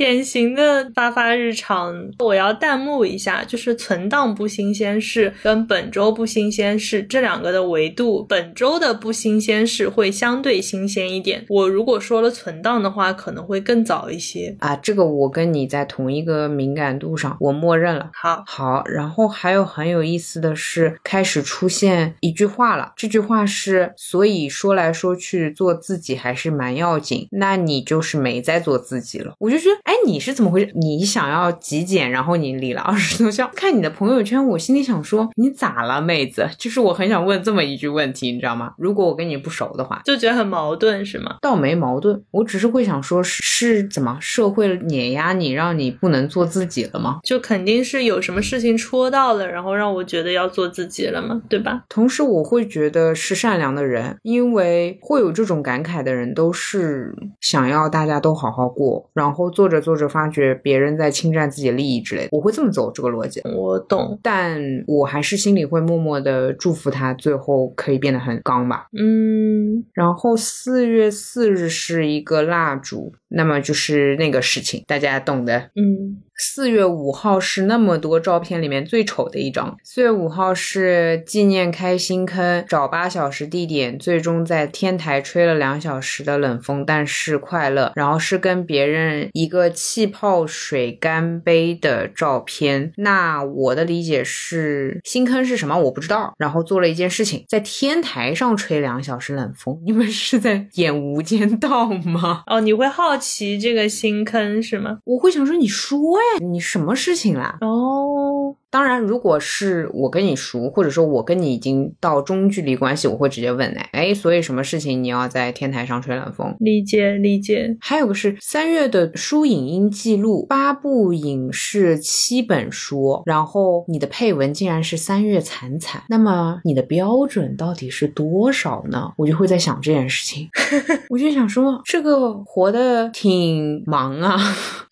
典型的发发日常，我要弹幕一下，就是存档不新鲜事跟本周不新鲜事这两个的维度，本周的不新鲜事会相对新鲜一点。我如果说了存档的话，可能会更早一些啊。这个我跟你在同一个敏感度上，我默认了。好，好。然后还有很有意思的是，开始出现一句话了，这句话是，所以说来说去做自己还是蛮要紧。那你就是没在做自己了，我就觉得。哎，你是怎么回事？你想要极简，然后你理了二十多箱。看你的朋友圈，我心里想说，你咋了，妹子？就是我很想问这么一句问题，你知道吗？如果我跟你不熟的话，就觉得很矛盾，是吗？倒没矛盾，我只是会想说，是怎么社会碾压你，让你不能做自己了吗？就肯定是有什么事情戳到了，然后让我觉得要做自己了吗？对吧？同时，我会觉得是善良的人，因为会有这种感慨的人，都是想要大家都好好过，然后做。着做着发觉别人在侵占自己的利益之类的，我会这么走这个逻辑。我懂，但我还是心里会默默的祝福他，最后可以变得很刚吧。嗯，然后四月四日是一个蜡烛，那么就是那个事情，大家懂的。嗯。四月五号是那么多照片里面最丑的一张。四月五号是纪念开新坑，找八小时地点，最终在天台吹了两小时的冷风，但是快乐。然后是跟别人一个气泡水干杯的照片。那我的理解是新坑是什么？我不知道。然后做了一件事情，在天台上吹两小时冷风。你们是在演无间道吗？哦，你会好奇这个新坑是吗？我会想说，你说呀。你什么事情啦？哦，当然，如果是我跟你熟，或者说我跟你已经到中距离关系，我会直接问哎，哎，所以什么事情你要在天台上吹冷风？理解理解。还有个是三月的书影音记录，八部影视七本书，然后你的配文竟然是三月惨惨，那么你的标准到底是多少呢？我就会在想这件事情，我就想说这个活的挺忙啊。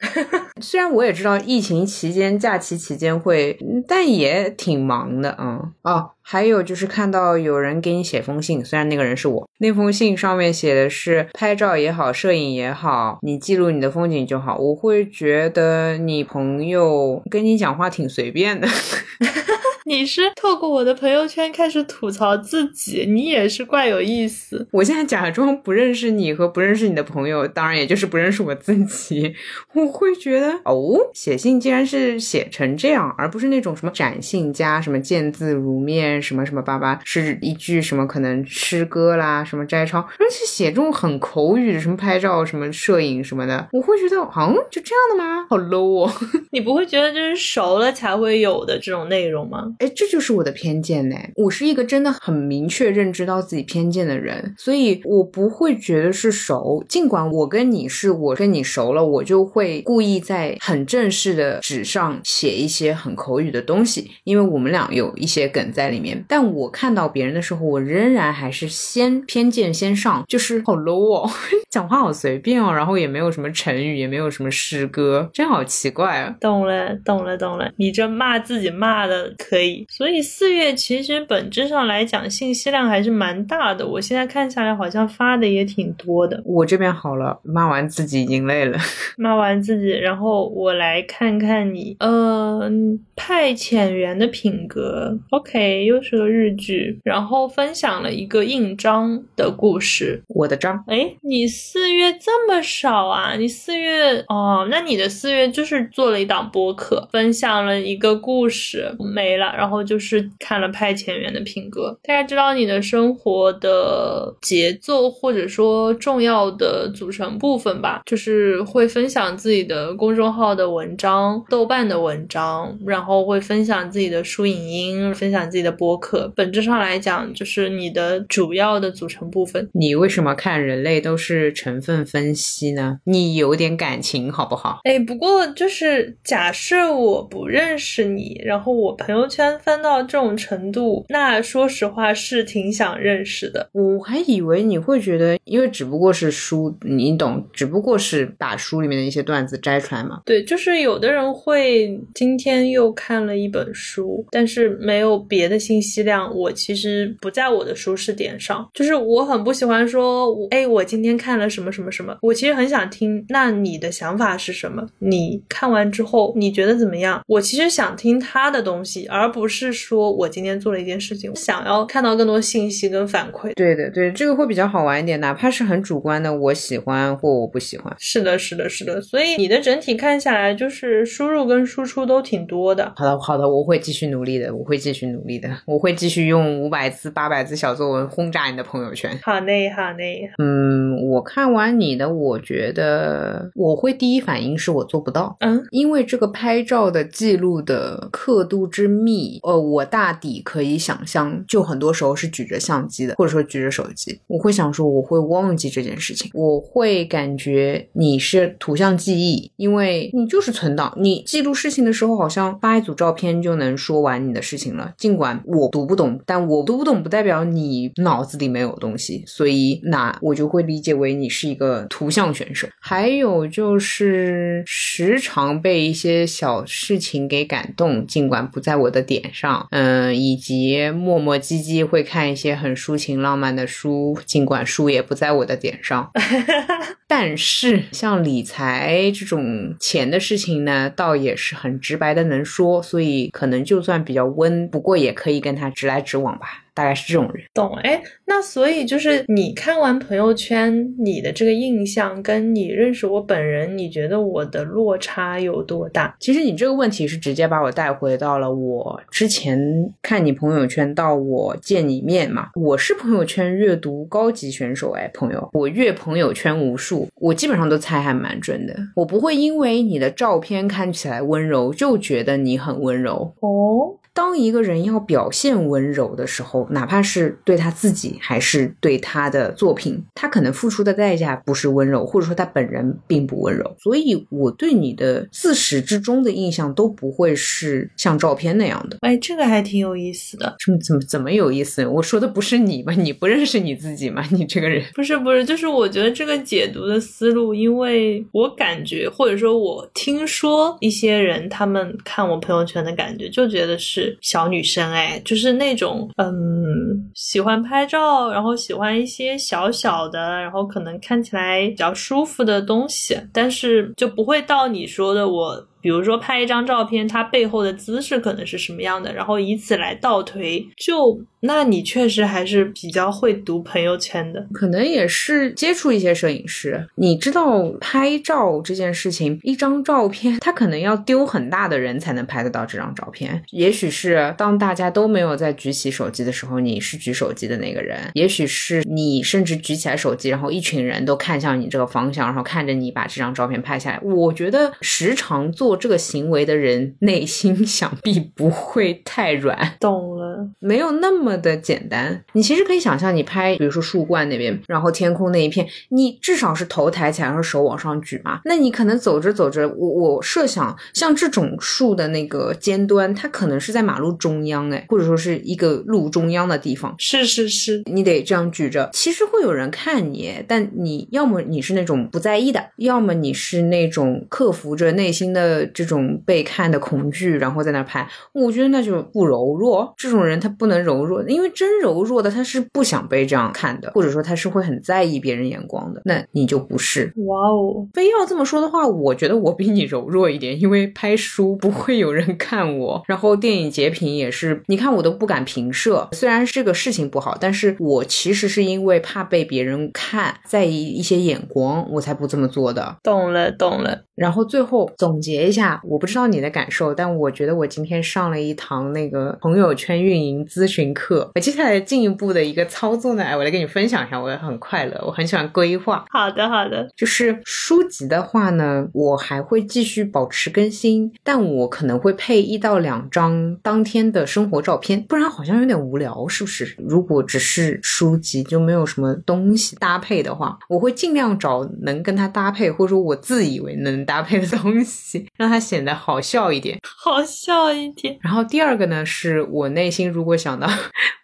虽然我也知道疫情期间、假期期间会，但也挺忙的啊。哦，还有就是看到有人给你写封信，虽然那个人是我，那封信上面写的是拍照也好，摄影也好，你记录你的风景就好。我会觉得你朋友跟你讲话挺随便的。你是透过我的朋友圈开始吐槽自己，你也是怪有意思。我现在假装不认识你和不认识你的朋友，当然也就是不认识我自己。我会觉得哦，写信竟然是写成这样，而不是那种什么展信家，什么见字如面，什么什么巴巴，是一句什么可能诗歌啦，什么摘抄，而且写这种很口语的，什么拍照、什么摄影什么的，我会觉得嗯，就这样的吗？好 low 哦！你不会觉得这是熟了才会有的这种内容吗？哎，这就是我的偏见呢。我是一个真的很明确认知到自己偏见的人，所以我不会觉得是熟。尽管我跟你是我跟你熟了，我就会故意在很正式的纸上写一些很口语的东西，因为我们俩有一些梗在里面。但我看到别人的时候，我仍然还是先偏见先上，就是好 low 哦，讲话好随便哦，然后也没有什么成语，也没有什么诗歌，真好奇怪啊。懂了，懂了，懂了。你这骂自己骂的可以。所以四月其实本质上来讲信息量还是蛮大的，我现在看下来好像发的也挺多的。我这边好了，骂完自己已经累了，骂完自己，然后我来看看你，嗯，派遣员的品格，OK，又是个日剧，然后分享了一个印章的故事。我的章，哎，你四月这么少啊？你四月哦，那你的四月就是做了一档播客，分享了一个故事，没了。然后就是看了派遣员的品格，大家知道你的生活的节奏或者说重要的组成部分吧，就是会分享自己的公众号的文章、豆瓣的文章，然后会分享自己的书影音，分享自己的播客。本质上来讲，就是你的主要的组成部分。你为什么看人类都是成分分析呢？你有点感情好不好？哎，不过就是假设我不认识你，然后我朋友圈。翻到这种程度，那说实话是挺想认识的。我还以为你会觉得，因为只不过是书，你懂，只不过是把书里面的一些段子摘出来嘛。对，就是有的人会今天又看了一本书，但是没有别的信息量。我其实不在我的舒适点上，就是我很不喜欢说，哎，我今天看了什么什么什么。我其实很想听，那你的想法是什么？你看完之后你觉得怎么样？我其实想听他的东西，而。不是说我今天做了一件事情，想要看到更多信息跟反馈。对的，对，这个会比较好玩一点，哪怕是很主观的，我喜欢或我不喜欢。是的，是的，是的。所以你的整体看下来，就是输入跟输出都挺多的。好的，好的，我会继续努力的，我会继续努力的，我会继续用五百字、八百字小作文轰炸你的朋友圈。好嘞，好嘞。嗯，我看完你的，我觉得我会第一反应是我做不到。嗯，因为这个拍照的记录的刻度之密。呃，我大抵可以想象，就很多时候是举着相机的，或者说举着手机。我会想说，我会忘记这件事情，我会感觉你是图像记忆，因为你就是存档。你记录事情的时候，好像发一组照片就能说完你的事情了。尽管我读不懂，但我读不懂不代表你脑子里没有东西，所以那我就会理解为你是一个图像选手。还有就是时常被一些小事情给感动，尽管不在我的。点上，嗯，以及磨磨唧唧会看一些很抒情浪漫的书，尽管书也不在我的点上，但是像理财这种钱的事情呢，倒也是很直白的能说，所以可能就算比较温，不过也可以跟他直来直往吧。大概是这种人，懂哎？那所以就是你看完朋友圈，你的这个印象跟你认识我本人，你觉得我的落差有多大？其实你这个问题是直接把我带回到了我之前看你朋友圈到我见你面嘛。我是朋友圈阅读高级选手哎，朋友，我阅朋友圈无数，我基本上都猜还蛮准的。我不会因为你的照片看起来温柔就觉得你很温柔。哦，当一个人要表现温柔的时候，哪怕是对他自己还是对他的作品，他可能付出的代价不是温柔，或者说他本人并不温柔。所以，我对你的自始至终的印象都不会是像照片那样的。哎，这个还挺有意思的。怎么怎么怎么有意思？我说的不是你吗？你不认识你自己吗？你这个人不是不是，就是我觉得这个解读的思路，因为我感觉或者说我听说一些人他们看我朋友圈的感觉，就觉得是小女生，哎，就是那种嗯喜欢拍照，然后喜欢一些小小的，然后可能看起来比较舒服的东西，但是就不会到你说的我。比如说拍一张照片，它背后的姿势可能是什么样的，然后以此来倒推，就那你确实还是比较会读朋友圈的，可能也是接触一些摄影师。你知道拍照这件事情，一张照片它可能要丢很大的人才能拍得到这张照片。也许是当大家都没有在举起手机的时候，你是举手机的那个人；也许是你甚至举起来手机，然后一群人都看向你这个方向，然后看着你把这张照片拍下来。我觉得时常做。做这个行为的人内心 想必不会太软，懂了，没有那么的简单。你其实可以想象，你拍，比如说树冠那边，然后天空那一片，你至少是头抬起来，然后手往上举嘛。那你可能走着走着，我我设想，像这种树的那个尖端，它可能是在马路中央，哎，或者说是一个路中央的地方。是是是，你得这样举着，其实会有人看你，但你要么你是那种不在意的，要么你是那种克服着内心的。这种被看的恐惧，然后在那拍，我觉得那就不柔弱。这种人他不能柔弱，因为真柔弱的他是不想被这样看的，或者说他是会很在意别人眼光的。那你就不是。哇哦，非要这么说的话，我觉得我比你柔弱一点，因为拍书不会有人看我，然后电影截屏也是，你看我都不敢平射。虽然这个事情不好，但是我其实是因为怕被别人看，在意一些眼光，我才不这么做的。懂了，懂了。然后最后总结。一下，我不知道你的感受，但我觉得我今天上了一堂那个朋友圈运营咨询课。我接下来进一步的一个操作呢，哎我来跟你分享一下，我也很快乐，我很喜欢规划。好的，好的。就是书籍的话呢，我还会继续保持更新，但我可能会配一到两张当天的生活照片，不然好像有点无聊，是不是？如果只是书籍就没有什么东西搭配的话，我会尽量找能跟它搭配，或者说我自以为能搭配的东西。让它显得好笑一点，好笑一点。然后第二个呢，是我内心如果想到，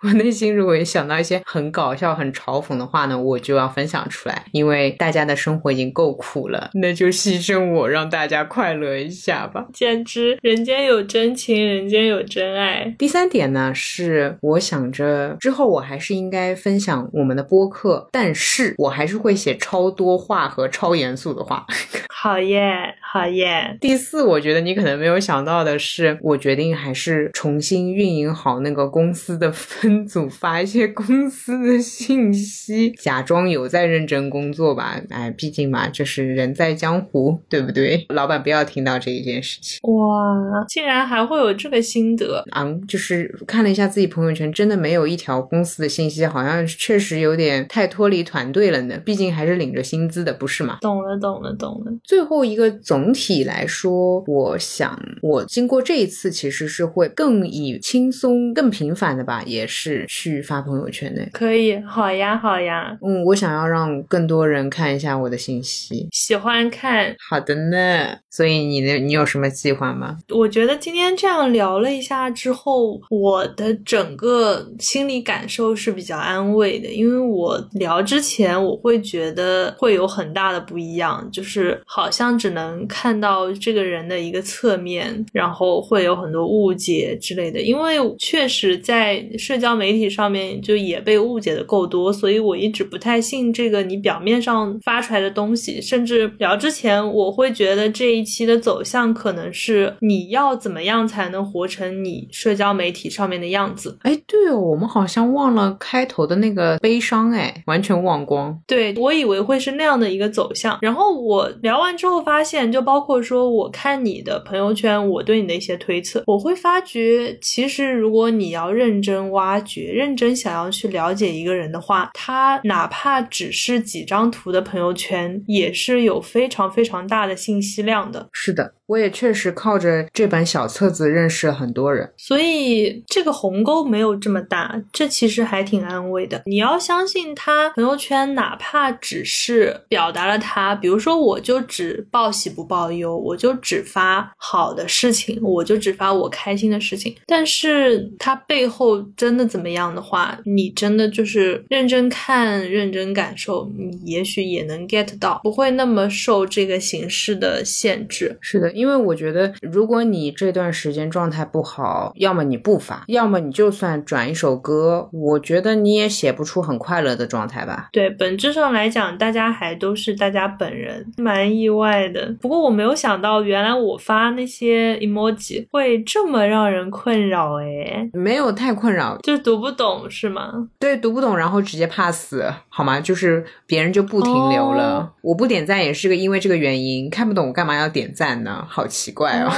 我内心如果想到一些很搞笑、很嘲讽的话呢，我就要分享出来，因为大家的生活已经够苦了，那就牺牲我，让大家快乐一下吧。简直人间有真情，人间有真爱。第三点呢，是我想着之后我还是应该分享我们的播客，但是我还是会写超多话和超严肃的话。好耶，that 好耶。第四，我觉得你可能没有想到的是，我决定还是重新运营好那个公司的分组，发一些公司的信息，假装有在认真工作吧。哎，毕竟嘛，就是人在江湖，对不对？老板不要听到这一件事情。哇，竟然还会有这个心得啊！就是看了一下自己朋友圈，真的没有一条公司的信息，好像确实有点太脱离团队了呢。毕竟还是领着薪资的，不是吗？懂了，懂了，懂了。最后一个总体来说，我想我经过这一次，其实是会更以轻松、更频繁的吧，也是去发朋友圈的。可以，好呀，好呀。嗯，我想要让更多人看一下我的信息，喜欢看。好的呢。所以你呢？你有什么计划吗？我觉得今天这样聊了一下之后，我的整个心理感受是比较安慰的，因为我聊之前我会觉得会有很大的不一样，就是好像只能看到这个人的一个侧面，然后会有很多误解之类的。因为确实在社交媒体上面就也被误解的够多，所以我一直不太信这个你表面上发出来的东西。甚至聊之前，我会觉得这一。期的走向可能是你要怎么样才能活成你社交媒体上面的样子？哎，对哦，我们好像忘了开头的那个悲伤，哎，完全忘光。对我以为会是那样的一个走向，然后我聊完之后发现，就包括说我看你的朋友圈，我对你的一些推测，我会发觉，其实如果你要认真挖掘、认真想要去了解一个人的话，他哪怕只是几张图的朋友圈，也是有非常非常大的信息量的。是的，我也确实靠着这本小册子认识了很多人，所以这个鸿沟没有这么大，这其实还挺安慰的。你要相信他朋友圈，哪怕只是表达了他，比如说我就只报喜不报忧，我就只发好的事情，我就只发我开心的事情。但是他背后真的怎么样的话，你真的就是认真看、认真感受，你也许也能 get 到，不会那么受这个形式的限制。是的，因为我觉得，如果你这段时间状态不好，要么你不发，要么你就算转一首歌，我觉得你也写不出很快乐的状态吧。对，本质上来讲，大家还都是大家本人，蛮意外的。不过我没有想到，原来我发那些 emoji 会这么让人困扰，诶，没有太困扰，就读不懂是吗？对，读不懂，然后直接 pass 好吗？就是别人就不停留了。哦我不点赞也是个因为这个原因，看不懂我干嘛要点赞呢？好奇怪哦。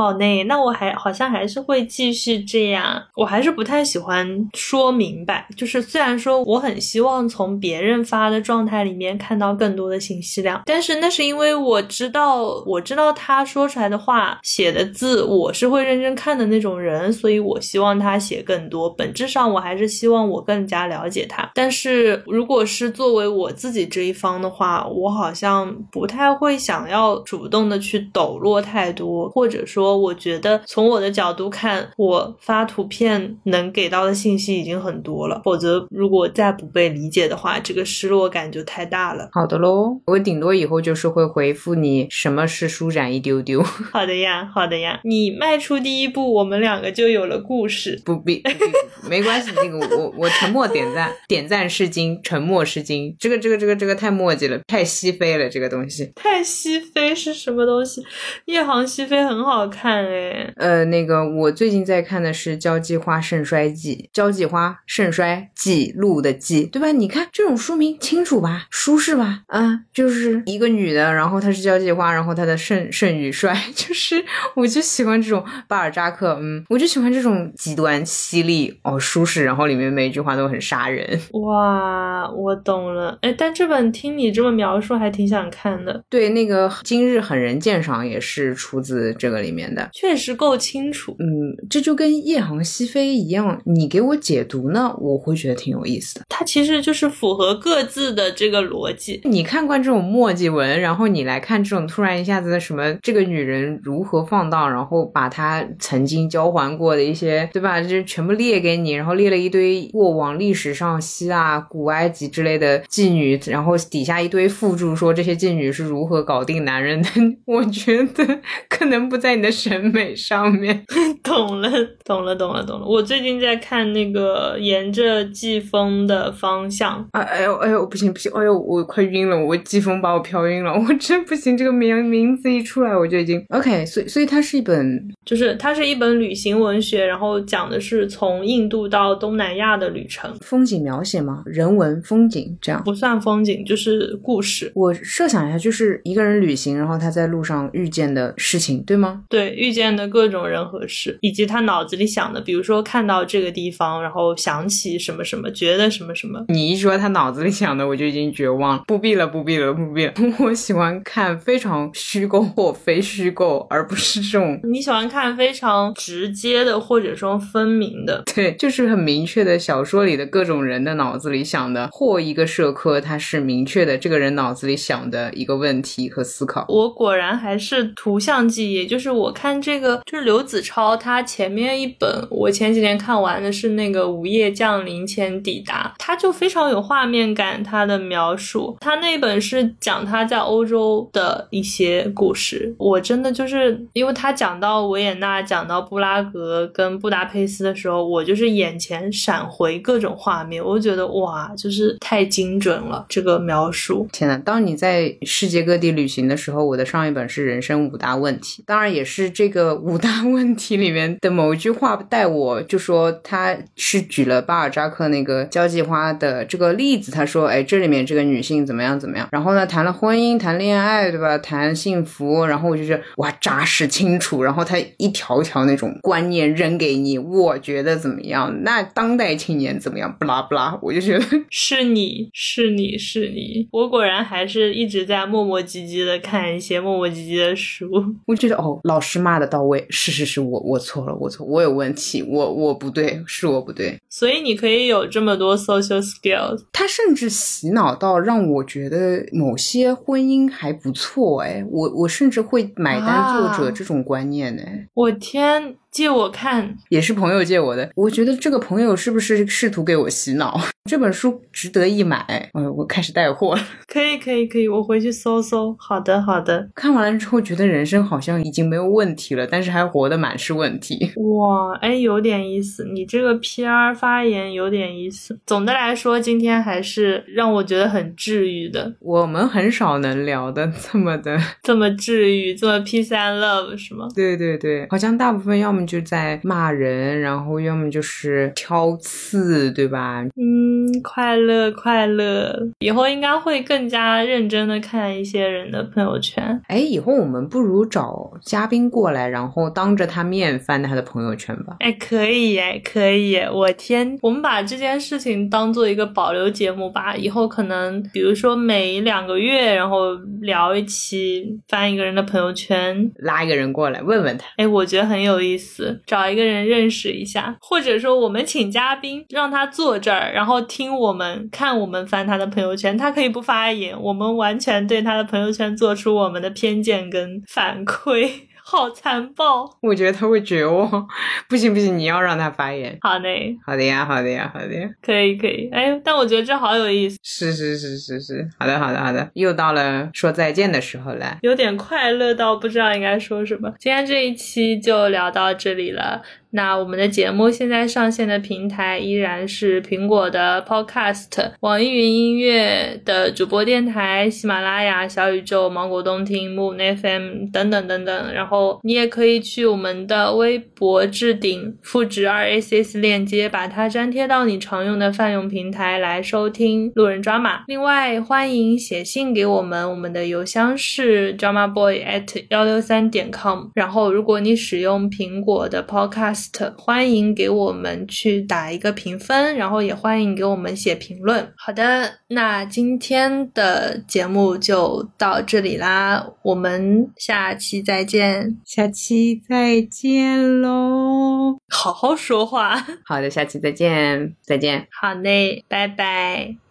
好呢，那我还好像还是会继续这样。我还是不太喜欢说明白，就是虽然说我很希望从别人发的状态里面看到更多的信息量，但是那是因为我知道，我知道他说出来的话、写的字，我是会认真看的那种人，所以我希望他写更多。本质上，我还是希望我更加了解他。但是如果是作为我自己这一方的话，我好像不太会想要主动的去抖落太多，或者说，我觉得从我的角度看，我发图片能给到的信息已经很多了。否则，如果再不被理解的话，这个失落感就太大了。好的喽，我顶多以后就是会回复你什么是舒展一丢丢，好的呀，好的呀，你迈出第一步，我们两个就有了故事。不必，不必 没关系。那个我我沉默点赞，点赞是金，沉默是金。这个这个这个这个太墨迹了，太西非了，这个东西。太西非是什么东西？夜航西非很好看哎。呃，那个我最近在看的是《交际花盛衰记》，交际花盛衰记录的记，对吧？你看这种书名清楚吧，舒适吧？啊，就是一个女的，然后她是交际花，然后她的盛盛与衰，就是我就喜欢这种巴尔扎克，嗯，我就喜欢这种极端犀利哦，舒适，然后里面每一句话都很杀人。哇，我懂了。哎，但这本听你这么描述，还挺想看的。对，那个《今日狠人鉴赏》也是出自这个里面的。确实够清楚。嗯，这就跟夜航西飞一样，你给我解读呢，我会觉得挺有意思的。它其实就是符合各自的这个逻辑。你看惯这种墨迹文，然后你来看这种突然一下子的什么，这个女人如何放荡，然后把她曾经交还过的一些，对吧？就全部列给你，然后列了一堆过往历史上希腊、古埃及之类的妓女，然后底下一堆附注说这些妓女是如何搞定男人的。我觉得可能不在你的审美上面。懂了，懂了，懂了，懂了。我最近在看那个《沿着季风的方向》。啊，哎呦，哎呦，不行不行，哎呦，我快晕了，我季风把我飘晕了，我真不行。这个名名字一出来，我就已经 OK。所以，所以它是一本，就是它是一本旅行文学，然后讲的是从印度到东南亚的旅程，风景描写吗？人文风景这样。不算风景，就是故事。我设想一下，就是一个人旅行，然后他在路上遇见的事情，对吗？对，遇见的各种人和事，以及他脑子里想的，比如说看到这个地方，然后想起什么什么，觉得什么什么。你一说他脑子里想的，我就已经绝望了。不必了，不必了，不必了。我喜欢看非常虚构或非虚构，而不是这种你喜欢看非常直接的，或者说分明的。对，就是很明确的小说里的各种人的脑子里想的，或一个社科它是明确的这个人脑子里想的一个问题和思考。我果然还是图像记忆，就是我看这个，就是刘子超他前面一本，我前几天看完的是那个《午夜降临前抵达》，他就非常有画面感，他的描述，他那本是讲他在欧洲的一些故事，我真的就是因为他讲到维也纳、讲到布拉格跟布达佩斯的时候，我就是眼前闪回各种画面，我就觉得哇，就是太精准了这个描述。天呐，当你在世界各地旅行的时候，我的上一本是《人生五大问题》，当然也是是这个五大 问题里面的某一句话带我，就说他是举了巴尔扎克那个交际花的这个例子，他说，哎，这里面这个女性怎么样怎么样，然后呢，谈了婚姻，谈恋爱，对吧？谈幸福，然后我就觉得哇，扎实清楚，然后他一条条那种观念扔给你，我觉得怎么样？那当代青年怎么样？不拉不拉，我就觉得 是你是你是你，我果然还是一直在磨磨唧唧的看一些磨磨唧唧的书。我觉得哦，老师骂的到位，是是是，我我错了，我错，我有问题，我我不对，是我不对。所以你可以有这么多 social skills，他甚至洗脑到让我觉得某些婚姻还不错，哎，我我甚至会买单作者这种观念呢。我天！借我看，也是朋友借我的。我觉得这个朋友是不是试图给我洗脑？这本书值得一买。嗯，我开始带货了。可以，可以，可以，我回去搜搜。好的，好的。看完了之后，觉得人生好像已经没有问题了，但是还活得满是问题。哇，哎，有点意思。你这个 PR 发言有点意思。总的来说，今天还是让我觉得很治愈的。我们很少能聊的这么的，这么治愈，这么 peace and love 是吗？对对对，好像大部分要么。就在骂人，然后要么就是挑刺，对吧？嗯，快乐快乐，以后应该会更加认真的看一些人的朋友圈。哎，以后我们不如找嘉宾过来，然后当着他面翻他的朋友圈吧。哎，可以哎，可以。我天，我们把这件事情当做一个保留节目吧。以后可能，比如说每两个月，然后聊一期，翻一个人的朋友圈，拉一个人过来问问他。哎，我觉得很有意思。找一个人认识一下，或者说我们请嘉宾让他坐这儿，然后听我们看我们翻他的朋友圈，他可以不发言，我们完全对他的朋友圈做出我们的偏见跟反馈。好残暴！我觉得他会绝望。不行不行，你要让他发言。好嘞，好的呀，好的呀，好的呀。可以可以。哎，但我觉得这好有意思。是是是是是。好的好的好的。又到了说再见的时候了，有点快乐到不知道应该说什么。今天这一期就聊到这里了。那我们的节目现在上线的平台依然是苹果的 Podcast、网易云音乐的主播电台、喜马拉雅、小宇宙、芒果动听、Moon FM 等等等等。然后你也可以去我们的微博置顶复制 RSS 链接，把它粘贴到你常用的泛用平台来收听路人抓马。另外，欢迎写信给我们，我们的邮箱是 dramaboy at 幺六三点 com。然后，如果你使用苹果的 Podcast Podcast，欢迎给我们去打一个评分，然后也欢迎给我们写评论。好的，那今天的节目就到这里啦，我们下期再见，下期再见喽！好好说话。好的，下期再见，再见。好嘞，拜拜。